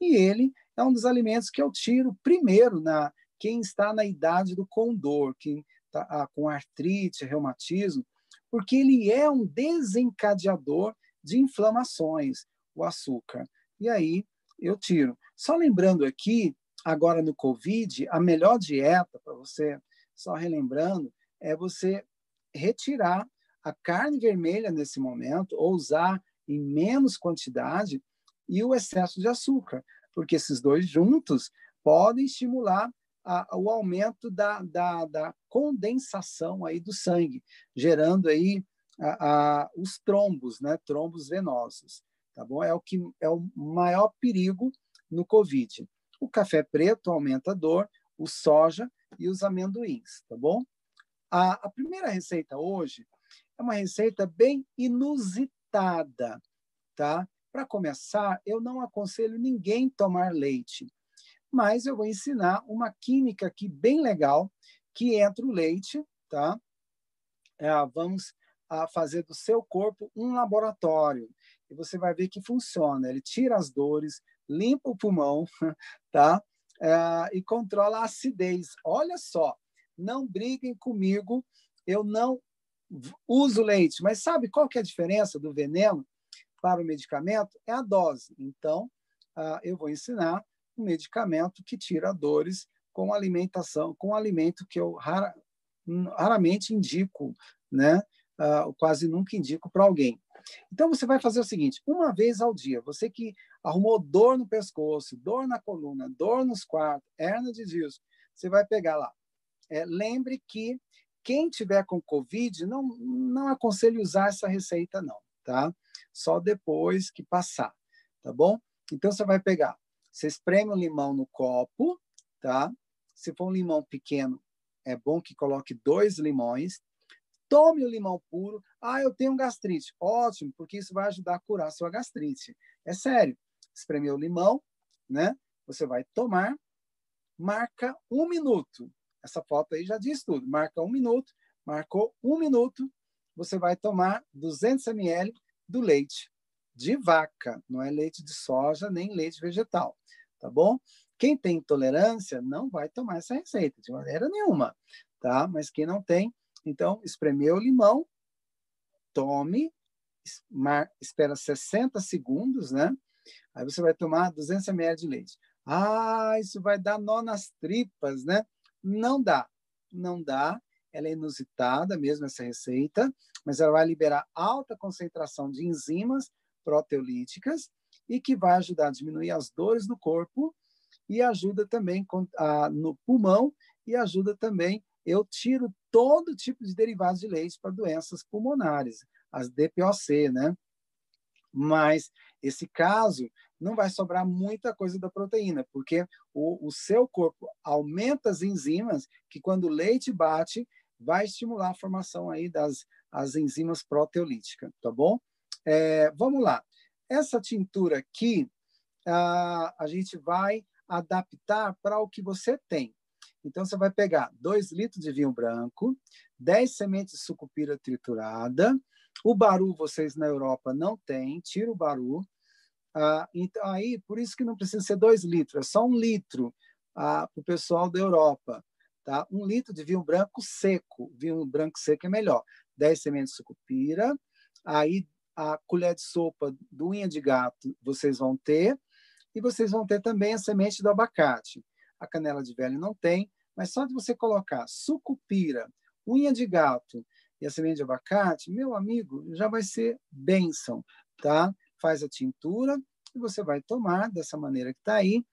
e ele é um dos alimentos que eu tiro primeiro na quem está na idade do condor, quem está ah, com artrite, reumatismo, porque ele é um desencadeador de inflamações, o açúcar. E aí eu tiro. Só lembrando aqui, agora no Covid, a melhor dieta para você, só relembrando, é você retirar a carne vermelha nesse momento, ou usar em menos quantidade, e o excesso de açúcar, porque esses dois juntos podem estimular a, o aumento da, da, da, condensação aí do sangue, gerando aí a, a, os trombos, né? trombos venosos. Tá bom? É o que é o maior perigo no COVID. O café preto aumenta a dor, o soja e os amendoins, tá bom? A, a primeira receita hoje é uma receita bem inusitada, tá? Para começar, eu não aconselho ninguém tomar leite, mas eu vou ensinar uma química aqui bem legal que entra o leite, tá? É, vamos a fazer do seu corpo um laboratório e você vai ver que funciona. Ele tira as dores, limpa o pulmão, tá? É, e controla a acidez. Olha só, não briguem comigo, eu não uso leite, mas sabe qual que é a diferença do veneno para o medicamento? É a dose. Então, uh, eu vou ensinar um medicamento que tira dores com alimentação, com alimento que eu rara, raramente indico, né? Uh, quase nunca indico para alguém. Então, você vai fazer o seguinte: uma vez ao dia, você que arrumou dor no pescoço, dor na coluna, dor nos quartos, hernia de disco, você vai pegar lá. É, lembre que quem tiver com Covid, não, não aconselho usar essa receita, não, tá? Só depois que passar, tá bom? Então, você vai pegar, você espreme o limão no copo, tá? Se for um limão pequeno, é bom que coloque dois limões, Tome o limão puro. Ah, eu tenho gastrite. Ótimo, porque isso vai ajudar a curar a sua gastrite. É sério. Espremeu o limão, né? Você vai tomar, marca um minuto. Essa foto aí já diz tudo. Marca um minuto, marcou um minuto, você vai tomar 200 ml do leite de vaca, não é leite de soja nem leite vegetal, tá bom? Quem tem intolerância não vai tomar essa receita de maneira nenhuma, tá? Mas quem não tem, então, espremeu o limão, tome, espera 60 segundos, né? Aí você vai tomar 200 ml de leite. Ah, isso vai dar nó nas tripas, né? Não dá, não dá. Ela é inusitada mesmo, essa receita, mas ela vai liberar alta concentração de enzimas proteolíticas e que vai ajudar a diminuir as dores no corpo e ajuda também no pulmão e ajuda também eu tiro todo tipo de derivados de leite para doenças pulmonares, as DPOC, né? Mas esse caso não vai sobrar muita coisa da proteína, porque o, o seu corpo aumenta as enzimas que quando o leite bate, vai estimular a formação aí das as enzimas proteolíticas, tá bom? É, vamos lá. Essa tintura aqui, a, a gente vai adaptar para o que você tem. Então, você vai pegar 2 litros de vinho branco, 10 sementes de sucupira triturada. O baru, vocês na Europa não têm, tira o baru. Ah, então, aí, por isso que não precisa ser 2 litros, é só um litro ah, para o pessoal da Europa. Tá? Um litro de vinho branco seco. Vinho branco seco é melhor. 10 sementes de sucupira. Aí, a colher de sopa do unha de gato vocês vão ter. E vocês vão ter também a semente do abacate. A canela de velho não tem. Mas só de você colocar sucupira, unha de gato e a semente de abacate, meu amigo, já vai ser bênção, tá? Faz a tintura e você vai tomar dessa maneira que está aí,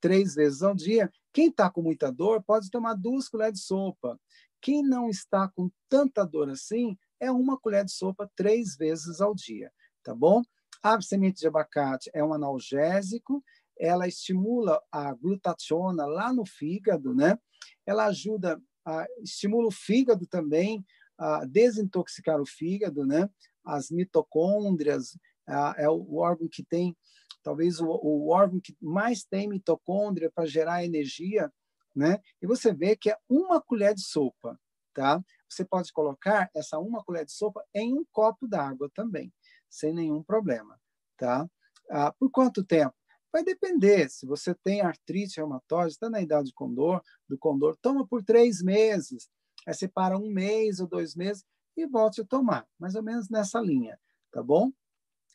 três vezes ao dia. Quem está com muita dor pode tomar duas colheres de sopa. Quem não está com tanta dor assim, é uma colher de sopa três vezes ao dia, tá bom? A semente de abacate é um analgésico, ela estimula a glutationa lá no fígado, né? Ela ajuda, a, estimula o fígado também a desintoxicar o fígado, né? As mitocôndrias a, é o órgão que tem, talvez o, o órgão que mais tem mitocôndria para gerar energia, né? E você vê que é uma colher de sopa, tá? Você pode colocar essa uma colher de sopa em um copo d'água também, sem nenhum problema, tá? Ah, por quanto tempo? Vai depender. Se você tem artrite reumatoide, está na idade do condor, do condor, toma por três meses. Aí você para um mês ou dois meses e volte a tomar, mais ou menos nessa linha, tá bom?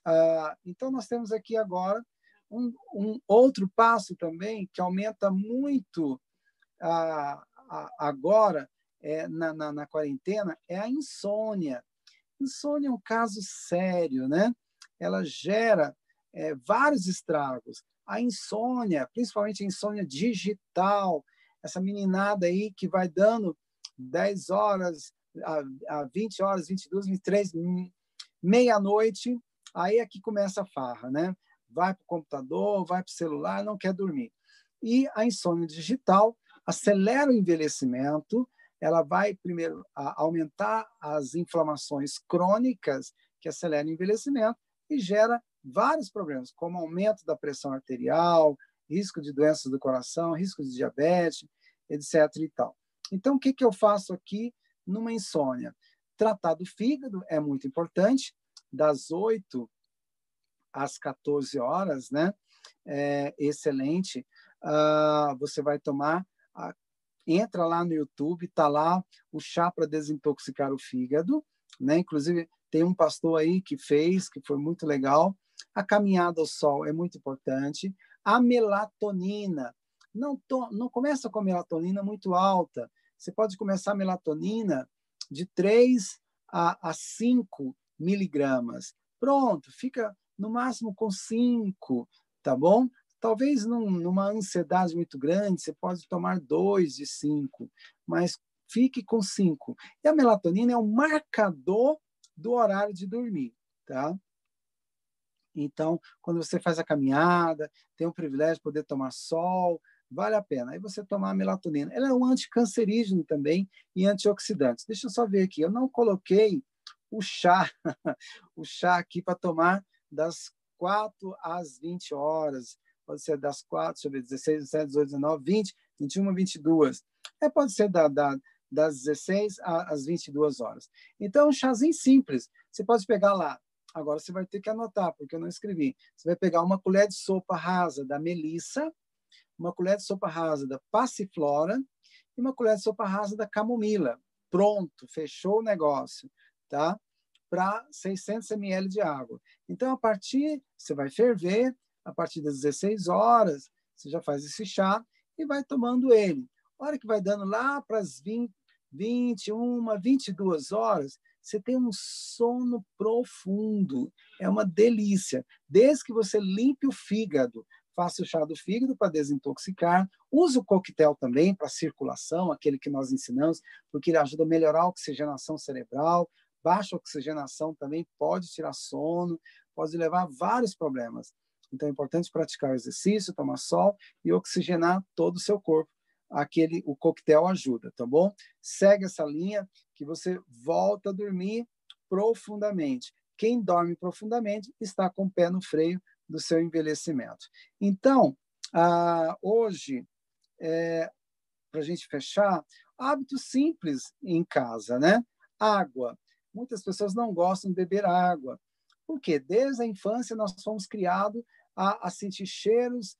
Ah, então, nós temos aqui agora um, um, outro passo também que aumenta muito ah, agora é, na, na, na quarentena é a insônia. Insônia é um caso sério, né? Ela gera é, vários estragos. A insônia, principalmente a insônia digital, essa meninada aí que vai dando 10 horas, a, a 20 horas, 22, 23, meia-noite, aí é que começa a farra, né? Vai para o computador, vai para o celular, não quer dormir. E a insônia digital acelera o envelhecimento, ela vai primeiro aumentar as inflamações crônicas que aceleram o envelhecimento e gera vários problemas, como aumento da pressão arterial, risco de doenças do coração, risco de diabetes, etc. E tal. Então, o que, que eu faço aqui numa insônia? Tratar do fígado é muito importante, das 8 às 14 horas, né? É excelente. Uh, você vai tomar, uh, entra lá no YouTube, tá lá o chá para desintoxicar o fígado, né? Inclusive, tem um pastor aí que fez, que foi muito legal. A caminhada ao sol é muito importante. A melatonina. Não, to, não começa com a melatonina muito alta. Você pode começar a melatonina de 3 a, a 5 miligramas. Pronto, fica no máximo com 5, tá bom? Talvez num, numa ansiedade muito grande, você pode tomar 2 de 5, mas fique com 5. E a melatonina é um marcador do horário de dormir, tá? Então, quando você faz a caminhada, tem o privilégio de poder tomar sol, vale a pena. Aí você tomar a melatonina. Ela é um anticancerígeno também e antioxidante. Deixa eu só ver aqui. Eu não coloquei o chá, o chá aqui para tomar das 4 às 20 horas. Pode ser das 4, deixa eu ver, 16, 17, 18, 19, 20, 21, 22. É, pode ser da, da, das 16 às 22 horas. Então, um chazinho simples. Você pode pegar lá. Agora você vai ter que anotar, porque eu não escrevi. Você vai pegar uma colher de sopa rasa da melissa, uma colher de sopa rasa da passiflora e uma colher de sopa rasa da camomila. Pronto, fechou o negócio, tá? Para 600 ml de água. Então, a partir, você vai ferver, a partir das 16 horas, você já faz esse chá e vai tomando ele. A hora que vai dando lá para as 20, 21, 22 horas, você tem um sono profundo. É uma delícia. Desde que você limpe o fígado, faça o chá do fígado para desintoxicar, use o coquetel também para circulação, aquele que nós ensinamos, porque ele ajuda a melhorar a oxigenação cerebral, baixa oxigenação também pode tirar sono, pode levar a vários problemas. Então é importante praticar o exercício, tomar sol e oxigenar todo o seu corpo aquele o coquetel ajuda, tá bom? Segue essa linha que você volta a dormir profundamente. Quem dorme profundamente está com o pé no freio do seu envelhecimento. Então, ah, hoje, é, para a gente fechar, hábitos simples em casa, né? Água. Muitas pessoas não gostam de beber água. Por quê? Desde a infância nós fomos criados a, a sentir cheiros,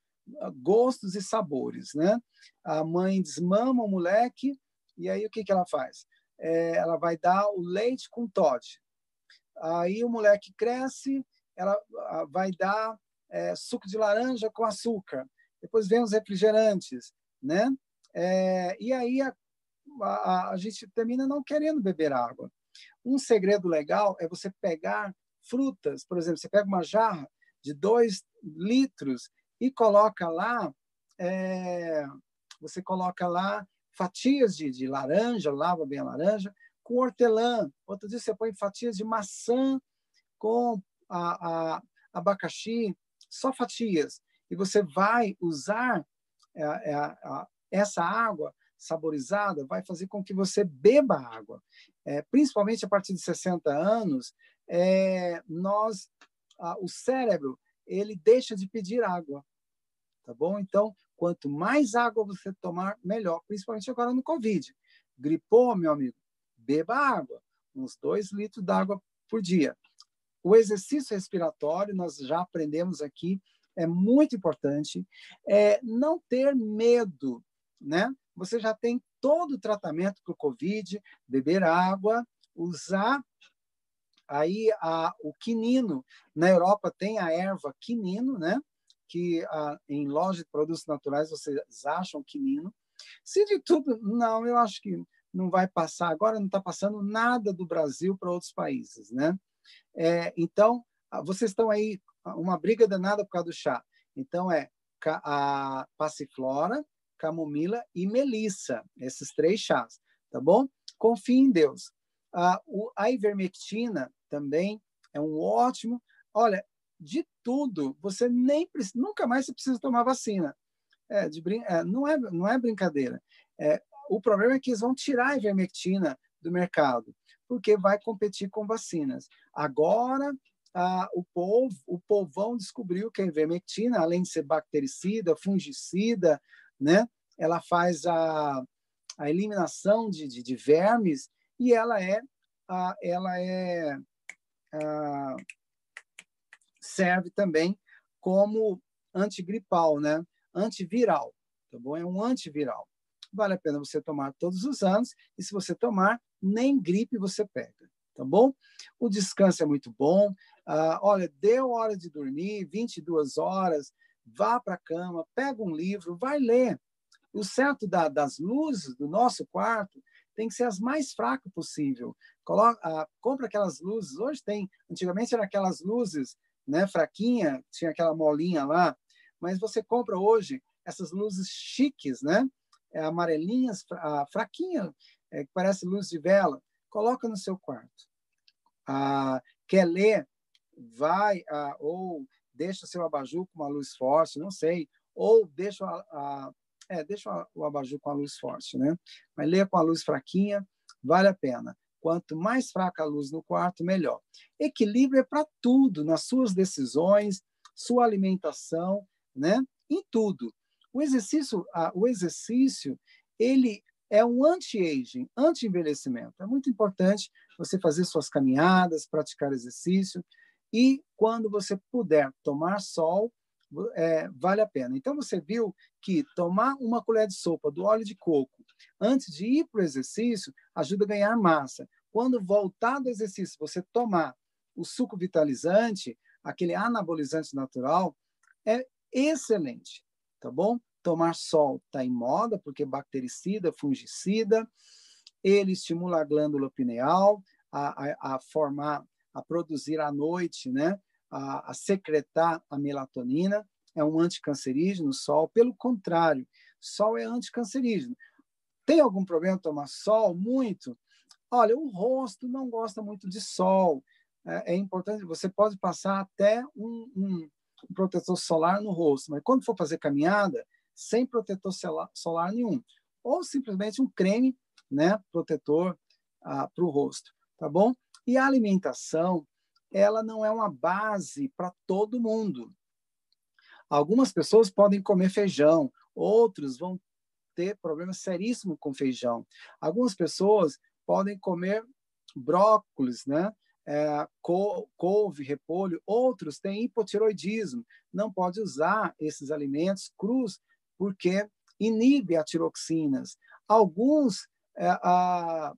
gostos e sabores, né? A mãe desmama o moleque e aí o que que ela faz? É, ela vai dar o leite com Todd. Aí o moleque cresce, ela vai dar é, suco de laranja com açúcar. Depois vem os refrigerantes, né? É, e aí a, a, a gente termina não querendo beber água. Um segredo legal é você pegar frutas, por exemplo, você pega uma jarra de dois litros e coloca lá, é, você coloca lá fatias de, de laranja, lava bem a laranja, com hortelã. Outro dia você põe fatias de maçã com a, a abacaxi, só fatias. E você vai usar é, é, essa água saborizada, vai fazer com que você beba água. É, principalmente a partir de 60 anos, é, nós, o cérebro, ele deixa de pedir água, tá bom? Então, quanto mais água você tomar, melhor, principalmente agora no Covid. Gripou, meu amigo? Beba água, uns dois litros d'água por dia. O exercício respiratório, nós já aprendemos aqui, é muito importante. É não ter medo, né? Você já tem todo o tratamento para o Covid, beber água, usar aí a, o quinino. Na Europa tem a erva quinino, né? Que a, em loja de produtos naturais vocês acham quinino. Se de tudo, não, eu acho que não vai passar. Agora não está passando nada do Brasil para outros países, né? É, então, vocês estão aí, uma briga danada por causa do chá. Então, é a passiflora, camomila e melissa, esses três chás, tá bom? Confie em Deus. A, a ivermectina também é um ótimo. Olha, de tudo, você nem nunca mais você precisa tomar vacina. É, de, é, não, é, não é brincadeira. É, o problema é que eles vão tirar a ivermectina do mercado, porque vai competir com vacinas. Agora, o povo, o povão descobriu que a ivermectina, além de ser bactericida, fungicida, né, ela faz a, a eliminação de, de, de vermes e ela é, a, ela é a, serve também como antigripal, né, antiviral, tá bom? É um antiviral. Vale a pena você tomar todos os anos e se você tomar, nem gripe você pega, tá bom? O descanso é muito bom. Ah, olha, deu hora de dormir, 22 horas, vá para a cama, pega um livro, vai ler. O certo da, das luzes do nosso quarto tem que ser as mais fracas possível. Coloca, ah, compra aquelas luzes. Hoje tem, antigamente eram aquelas luzes, né, fraquinha, tinha aquela molinha lá, mas você compra hoje essas luzes chiques, né, é, amarelinhas, ah, fraquinha, é, que parece luz de vela. Coloca no seu quarto. Ah, quer ler? vai ah, ou deixa seu abajur com uma luz forte, não sei, ou deixa a, a é, deixa o abajur com a luz forte, né? Mas leia com a luz fraquinha, vale a pena. Quanto mais fraca a luz no quarto, melhor. Equilíbrio é para tudo, nas suas decisões, sua alimentação, né? Em tudo. O exercício, o exercício, ele é um anti-aging, anti-envelhecimento. É muito importante você fazer suas caminhadas, praticar exercício, e quando você puder tomar sol, é, vale a pena. Então, você viu que tomar uma colher de sopa do óleo de coco antes de ir para o exercício ajuda a ganhar massa. Quando voltar do exercício, você tomar o suco vitalizante, aquele anabolizante natural, é excelente, tá bom? Tomar sol está em moda, porque bactericida, fungicida, ele estimula a glândula pineal a, a, a formar a produzir à noite, né? a, a secretar a melatonina, é um anticancerígeno, sol. Pelo contrário, sol é anticancerígeno. Tem algum problema tomar sol muito? Olha, o rosto não gosta muito de sol. É, é importante, você pode passar até um, um, protetor solar no rosto, mas quando for fazer caminhada, sem protetor solar, solar nenhum. Ou simplesmente um creme né, protetor ah, para o rosto, tá bom? E a alimentação, ela não é uma base para todo mundo. Algumas pessoas podem comer feijão, outros vão ter problemas seríssimos com feijão. Algumas pessoas podem comer brócolis, né? É, couve, repolho, outros têm hipotiroidismo, não pode usar esses alimentos crus porque inibe a tiroxinas. Alguns é, a,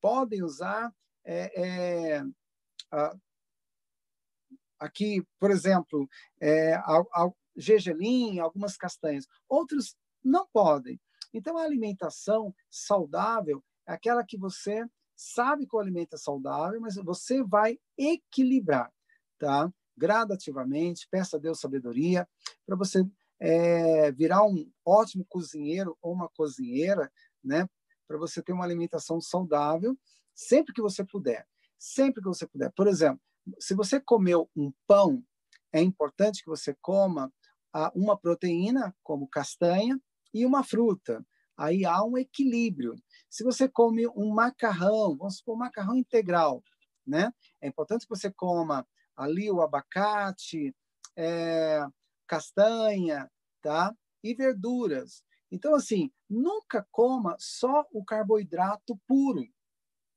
podem usar é, é, a, aqui, por exemplo, é, a, a, gergelim, algumas castanhas. Outros não podem. Então, a alimentação saudável é aquela que você sabe que o alimento é saudável, mas você vai equilibrar, tá? gradativamente, peça a Deus sabedoria para você é, virar um ótimo cozinheiro ou uma cozinheira, né? Para você ter uma alimentação saudável sempre que você puder. Sempre que você puder. Por exemplo, se você comeu um pão, é importante que você coma uma proteína, como castanha, e uma fruta. Aí há um equilíbrio. Se você come um macarrão, vamos supor, um macarrão integral, né? É importante que você coma ali o abacate, é, castanha, tá? E verduras. Então, assim, nunca coma só o carboidrato puro,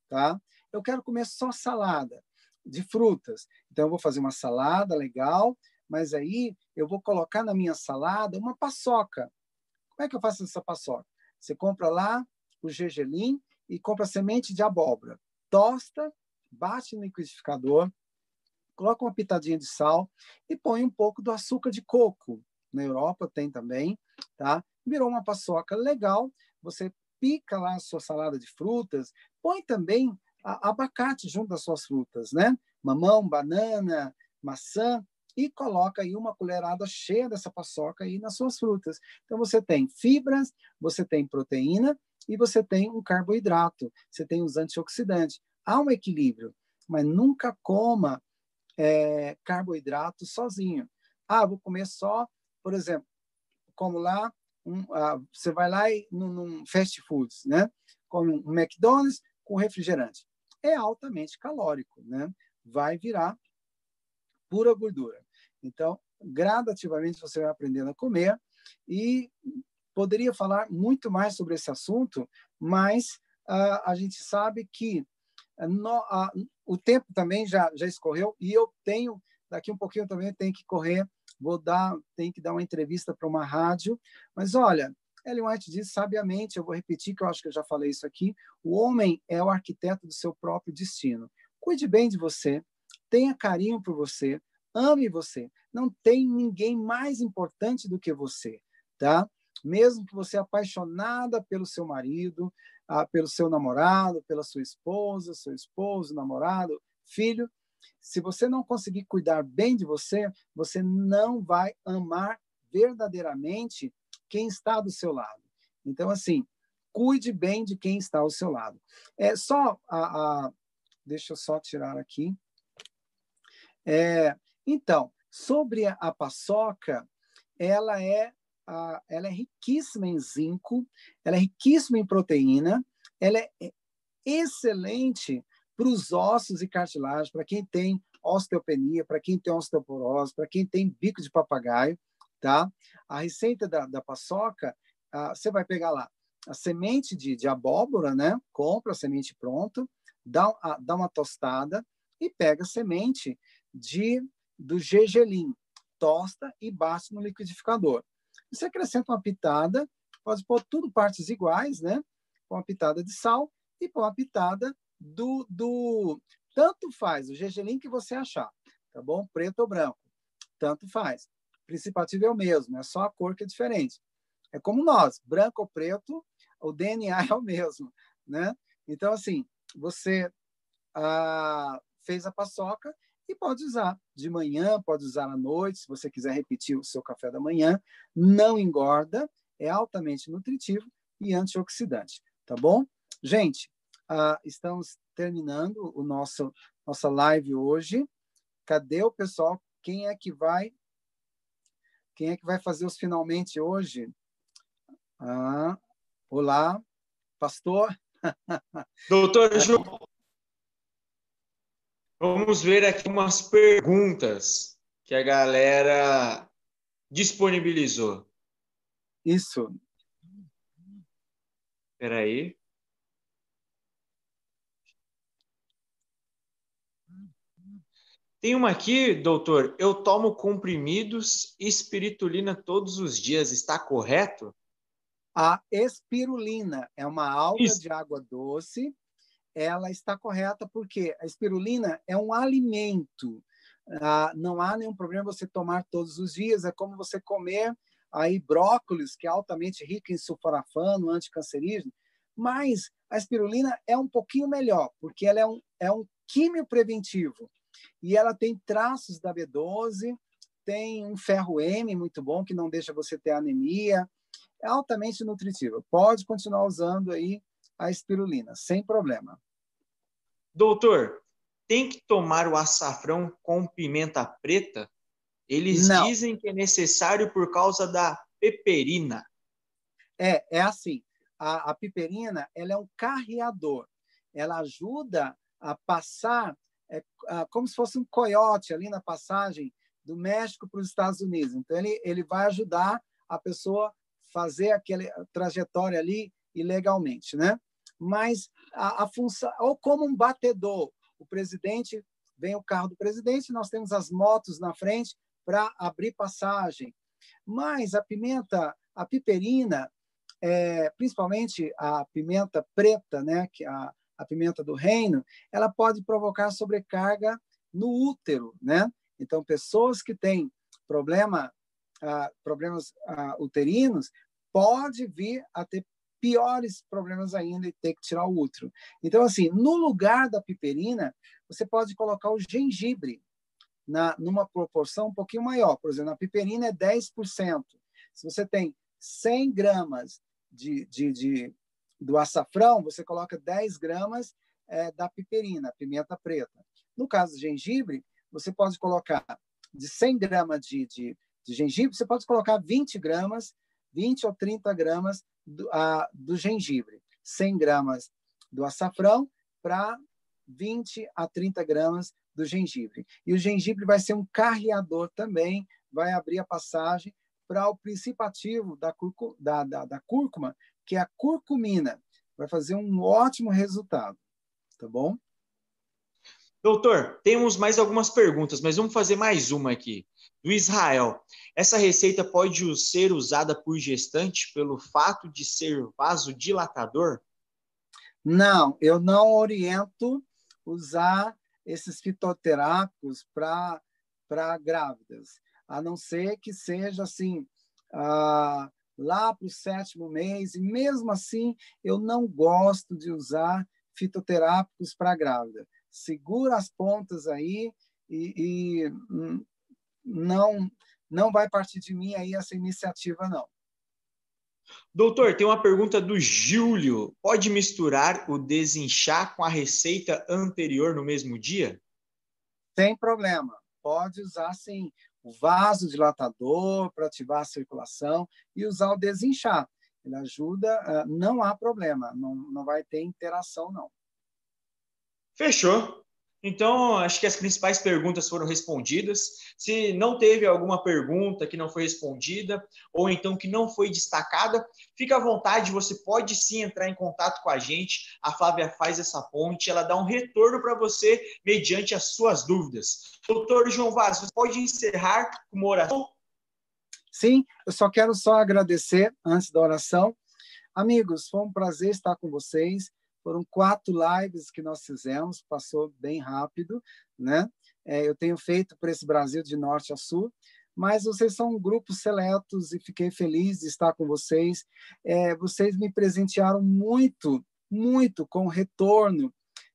tá? Eu quero comer só salada de frutas. Então, eu vou fazer uma salada legal, mas aí eu vou colocar na minha salada uma paçoca. Como é que eu faço essa paçoca? Você compra lá o gergelim e compra semente de abóbora. Tosta, bate no liquidificador, coloca uma pitadinha de sal e põe um pouco do açúcar de coco. Na Europa tem também, tá? Virou uma paçoca legal. Você pica lá a sua salada de frutas, põe também abacate junto das suas frutas, né? Mamão, banana, maçã e coloca aí uma colherada cheia dessa paçoca aí nas suas frutas. Então você tem fibras, você tem proteína e você tem um carboidrato, você tem os antioxidantes. Há um equilíbrio, mas nunca coma é, carboidrato sozinho. Ah, vou comer só, por exemplo, como lá, um, ah, você vai lá e, num, num fast foods, né? Come um McDonald's com refrigerante. É altamente calórico, né? Vai virar pura gordura. Então, gradativamente você vai aprendendo a comer e poderia falar muito mais sobre esse assunto, mas uh, a gente sabe que no, uh, o tempo também já, já escorreu e eu tenho, daqui um pouquinho também tenho que correr, vou dar, tenho que dar uma entrevista para uma rádio, mas olha, Ellen White diz sabiamente, eu vou repetir que eu acho que eu já falei isso aqui, o homem é o arquiteto do seu próprio destino. Cuide bem de você, tenha carinho por você, ame você. Não tem ninguém mais importante do que você, tá? Mesmo que você é apaixonada pelo seu marido, ah, pelo seu namorado, pela sua esposa, seu esposo, namorado, filho. Se você não conseguir cuidar bem de você, você não vai amar verdadeiramente quem está do seu lado. Então, assim, cuide bem de quem está ao seu lado. É só a, a deixa eu só tirar aqui. É, então, sobre a paçoca, ela é ela é riquíssima em zinco, ela é riquíssima em proteína, ela é excelente para os ossos e cartilagens, para quem tem osteopenia, para quem tem osteoporose, para quem tem bico de papagaio, tá? A receita da, da paçoca, você vai pegar lá a semente de, de abóbora, né? Compra a semente pronta, dá, dá uma tostada e pega a semente de do gergelim, tosta e bate no liquidificador. Você acrescenta uma pitada, pode pôr tudo partes iguais, né? Com uma pitada de sal e com uma pitada do, do... Tanto faz, o gergelim que você achar, tá bom? Preto ou branco, tanto faz. O é o mesmo, é só a cor que é diferente. É como nós, branco ou preto, o DNA é o mesmo, né? Então, assim, você ah, fez a paçoca e pode usar de manhã, pode usar à noite, se você quiser repetir o seu café da manhã. Não engorda, é altamente nutritivo e antioxidante, tá bom? Gente, uh, estamos terminando o nosso nossa live hoje. Cadê o pessoal? Quem é que vai? Quem é que vai fazer os finalmente hoje? Ah, olá, pastor. Doutor Ju, Vamos ver aqui umas perguntas que a galera disponibilizou. Isso. Espera aí. Tem uma aqui, doutor. Eu tomo comprimidos espiritulina todos os dias. Está correto? A espirulina é uma alga Isso. de água doce ela está correta porque a espirulina é um alimento. Ah, não há nenhum problema você tomar todos os dias. É como você comer aí brócolis, que é altamente rico em sulforafano, anticancerígeno. Mas a espirulina é um pouquinho melhor, porque ela é um, é um químio preventivo. e ela tem traços da B12, tem um ferro M muito bom, que não deixa você ter anemia, é altamente nutritiva. Pode continuar usando aí a espirulina, sem problema. Doutor, tem que tomar o açafrão com pimenta preta? Eles não. dizem que é necessário por causa da peperina. É, é assim. A, a piperina ela é um carreador. Ela ajuda a passar é, a, como se fosse um coiote ali na passagem do México para os Estados Unidos. Então ele ele vai ajudar a pessoa fazer aquela trajetória ali ilegalmente, né? Mas a, a função ou como um batedor, o presidente vem o carro do presidente, nós temos as motos na frente para abrir passagem. Mas a pimenta, a piperina, é, principalmente a pimenta preta, né, que é a, a pimenta do reino, ela pode provocar sobrecarga no útero, né? Então, pessoas que têm problema, ah, problemas ah, uterinos, pode vir a ter piores problemas ainda e ter que tirar o útero. Então, assim, no lugar da piperina, você pode colocar o gengibre na, numa proporção um pouquinho maior. Por exemplo, a piperina é 10%. Se você tem 100 gramas de, de, de do açafrão, você coloca 10 gramas é, da piperina, pimenta preta. No caso do gengibre, você pode colocar de 100 gramas de, de, de gengibre, você pode colocar 20 gramas, 20 ou 30 gramas do, a, do gengibre, 100 gramas do açafrão para 20 a 30 gramas do gengibre. E o gengibre vai ser um carreador também, vai abrir a passagem para o princípio ativo da, da, da, da cúrcuma, que é a curcumina. Vai fazer um ótimo resultado, tá bom? Doutor, temos mais algumas perguntas, mas vamos fazer mais uma aqui. Do Israel. Essa receita pode ser usada por gestante pelo fato de ser vasodilatador? Não, eu não oriento usar esses fitoterápicos para grávidas, a não ser que seja assim, ah, lá para o sétimo mês, e mesmo assim eu não gosto de usar fitoterápicos para grávida. Segura as pontas aí e, e não não vai partir de mim aí essa iniciativa não. Doutor, tem uma pergunta do Júlio. Pode misturar o desinchar com a receita anterior no mesmo dia? Sem problema. Pode usar sim o vasodilatador para ativar a circulação e usar o desinchar. Ele ajuda, ah, não há problema, não, não vai ter interação, não. Fechou. Então, acho que as principais perguntas foram respondidas. Se não teve alguma pergunta que não foi respondida, ou então que não foi destacada, fica à vontade, você pode sim entrar em contato com a gente. A Flávia faz essa ponte, ela dá um retorno para você mediante as suas dúvidas. Doutor João Vaz, você pode encerrar com uma oração? Sim, eu só quero só agradecer antes da oração. Amigos, foi um prazer estar com vocês. Foram quatro lives que nós fizemos, passou bem rápido, né? É, eu tenho feito para esse Brasil de norte a sul, mas vocês são grupos seletos e fiquei feliz de estar com vocês. É, vocês me presentearam muito, muito com o retorno.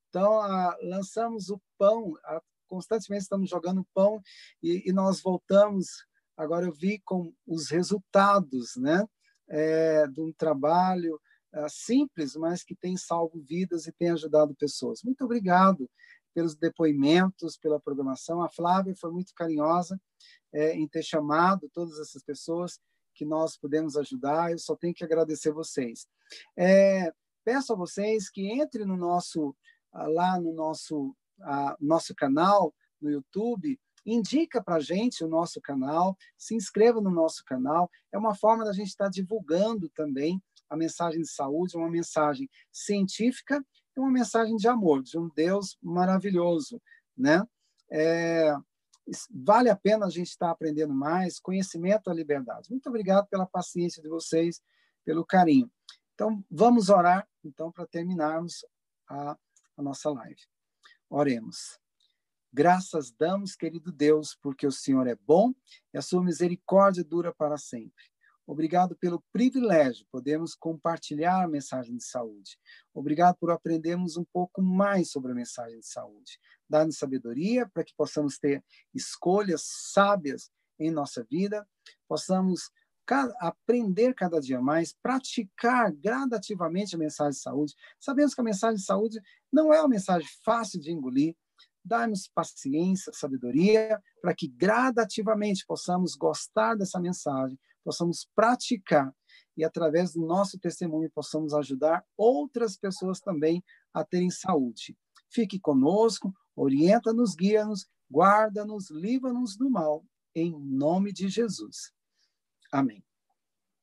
Então, a, lançamos o pão, a, constantemente estamos jogando pão e, e, nós voltamos. Agora eu vi com os resultados, né? É, de um trabalho simples, mas que tem salvo vidas e tem ajudado pessoas. Muito obrigado pelos depoimentos, pela programação. A Flávia foi muito carinhosa é, em ter chamado todas essas pessoas que nós pudemos ajudar. Eu só tenho que agradecer vocês. É, peço a vocês que entrem no nosso lá no nosso nosso canal no YouTube indica para a gente o nosso canal, se inscreva no nosso canal. É uma forma da gente estar divulgando também a mensagem de saúde, uma mensagem científica e uma mensagem de amor, de um Deus maravilhoso, né? É, vale a pena a gente estar aprendendo mais, conhecimento à liberdade. Muito obrigado pela paciência de vocês, pelo carinho. Então, vamos orar, então, para terminarmos a, a nossa live. Oremos. Graças damos, querido Deus, porque o Senhor é bom e a sua misericórdia dura para sempre. Obrigado pelo privilégio, podemos compartilhar a mensagem de saúde. Obrigado por aprendermos um pouco mais sobre a mensagem de saúde. Dá-nos sabedoria para que possamos ter escolhas sábias em nossa vida, possamos aprender cada dia mais, praticar gradativamente a mensagem de saúde. Sabemos que a mensagem de saúde não é uma mensagem fácil de engolir. Dá-nos paciência, sabedoria, para que gradativamente possamos gostar dessa mensagem, possamos praticar e, através do nosso testemunho, possamos ajudar outras pessoas também a terem saúde. Fique conosco, orienta-nos, guia-nos, guarda-nos, livra-nos do mal, em nome de Jesus. Amém.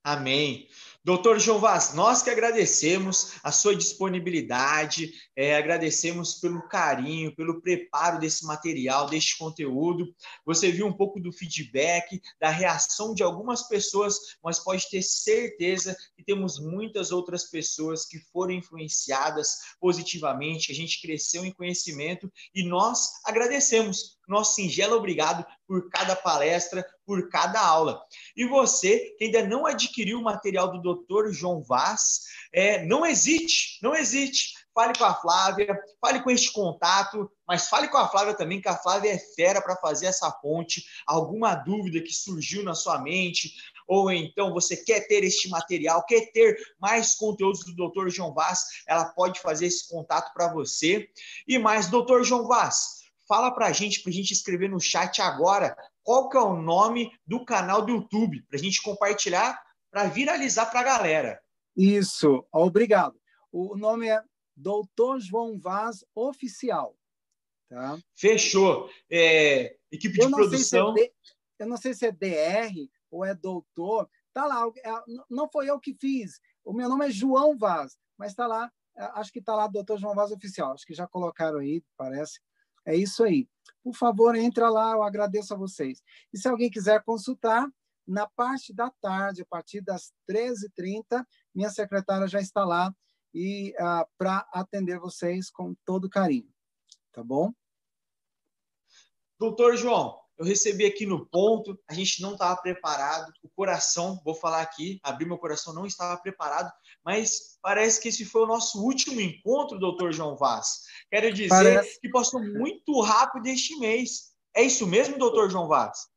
Amém. Doutor João Vaz, nós que agradecemos a sua disponibilidade, é, agradecemos pelo carinho, pelo preparo desse material, deste conteúdo. Você viu um pouco do feedback, da reação de algumas pessoas, mas pode ter certeza que temos muitas outras pessoas que foram influenciadas positivamente, a gente cresceu em conhecimento e nós agradecemos nosso singelo obrigado por cada palestra, por cada aula. E você que ainda não adquiriu o material do Dr. João Vaz, é, não hesite, não hesite. Fale com a Flávia, fale com este contato, mas fale com a Flávia também, que a Flávia é fera para fazer essa ponte. Alguma dúvida que surgiu na sua mente, ou então você quer ter este material, quer ter mais conteúdos do Dr. João Vaz, ela pode fazer esse contato para você. E mais, Dr. João Vaz, Fala para a gente, para a gente escrever no chat agora, qual que é o nome do canal do YouTube, para a gente compartilhar, para viralizar para a galera. Isso, obrigado. O nome é Doutor João Vaz Oficial. Tá? Fechou. É, equipe de produção. Se é D, eu não sei se é DR ou é doutor. Tá lá. É, não foi eu que fiz. O meu nome é João Vaz, mas está lá. É, acho que está lá Doutor João Vaz Oficial. Acho que já colocaram aí, parece. É isso aí. Por favor, entra lá, eu agradeço a vocês. E se alguém quiser consultar, na parte da tarde, a partir das 13h30, minha secretária já está lá e uh, para atender vocês com todo carinho. Tá bom? Doutor João, eu recebi aqui no ponto, a gente não estava preparado, o coração, vou falar aqui, abrir meu coração, não estava preparado, mas parece que esse foi o nosso último encontro, doutor João Vaz. Quero dizer parece... que passou muito rápido este mês. É isso mesmo, doutor João Vaz?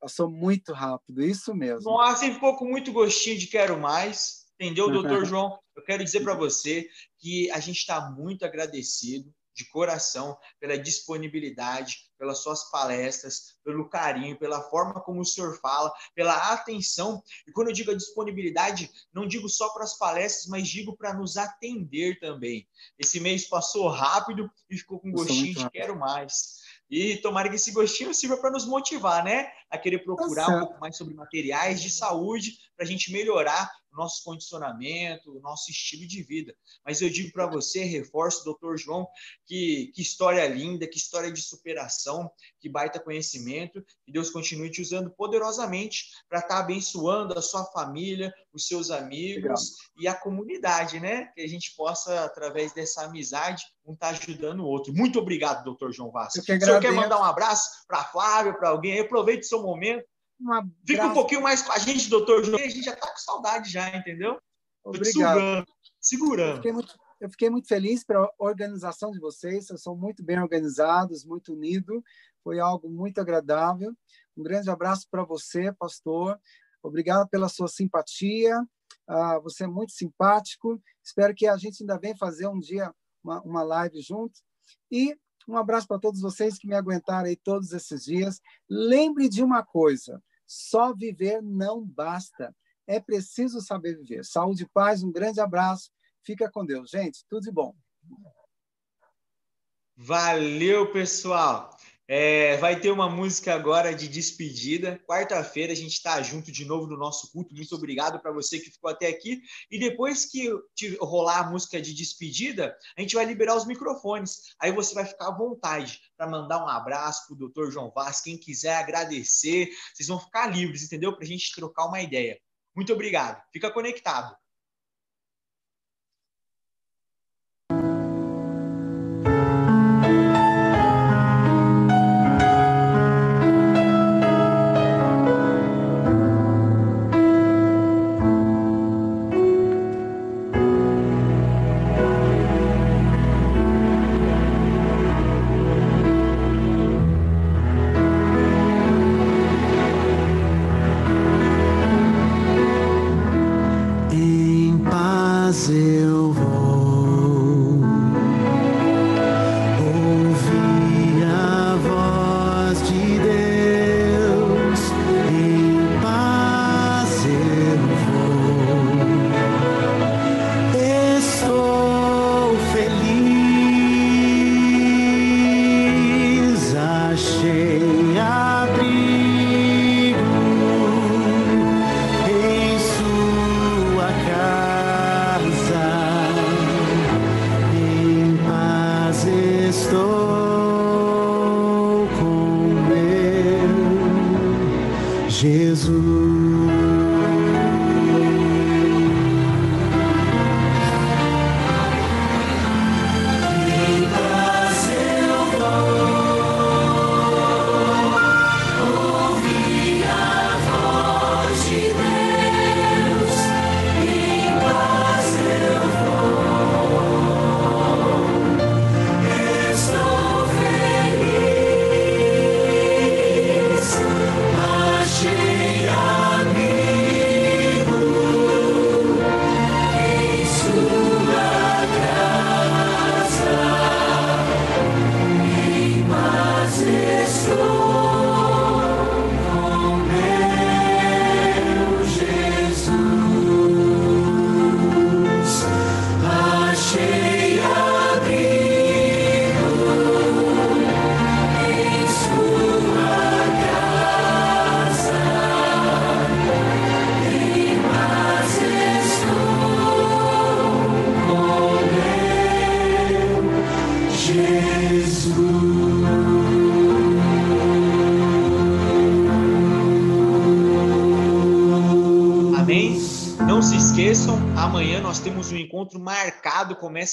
Passou muito rápido, isso mesmo. Nossa, e ficou com muito gostinho de quero mais, entendeu, doutor João? Eu quero dizer para você que a gente está muito agradecido de coração pela disponibilidade, pelas suas palestras, pelo carinho, pela forma como o senhor fala, pela atenção. E quando eu digo a disponibilidade, não digo só para as palestras, mas digo para nos atender também. Esse mês passou rápido e ficou com gostinho de quero mais. E tomara que esse gostinho sirva para nos motivar, né? A querer procurar tá um pouco mais sobre materiais de saúde para a gente melhorar o nosso condicionamento, o nosso estilo de vida. Mas eu digo para você, reforço, doutor João, que, que história linda, que história de superação, que baita conhecimento, que Deus continue te usando poderosamente para estar tá abençoando a sua família, os seus amigos Legal. e a comunidade, né? Que a gente possa, através dessa amizade, um estar tá ajudando o outro. Muito obrigado, doutor João Vasco. O senhor quer mandar um abraço para a Flávia, para alguém? Aproveite o seu momento. Um Fica um pouquinho mais com a gente, doutor João. A gente já está com saudade já, entendeu? Obrigado. Segurando. Eu fiquei, muito, eu fiquei muito feliz pela organização de vocês. Vocês são muito bem organizados, muito unidos. Foi algo muito agradável. Um grande abraço para você, pastor. Obrigado pela sua simpatia. Uh, você é muito simpático. Espero que a gente ainda venha fazer um dia uma, uma live junto. E um abraço para todos vocês que me aguentaram aí todos esses dias. Lembre de uma coisa: só viver não basta. É preciso saber viver. Saúde e paz, um grande abraço. Fica com Deus. Gente, tudo de bom. Valeu, pessoal. É, vai ter uma música agora de despedida. Quarta-feira a gente está junto de novo no nosso culto. Muito obrigado para você que ficou até aqui. E depois que rolar a música de despedida, a gente vai liberar os microfones. Aí você vai ficar à vontade para mandar um abraço para o doutor João Vaz. Quem quiser agradecer, vocês vão ficar livres, entendeu? Para a gente trocar uma ideia. Muito obrigado. Fica conectado. Encontro marcado, começa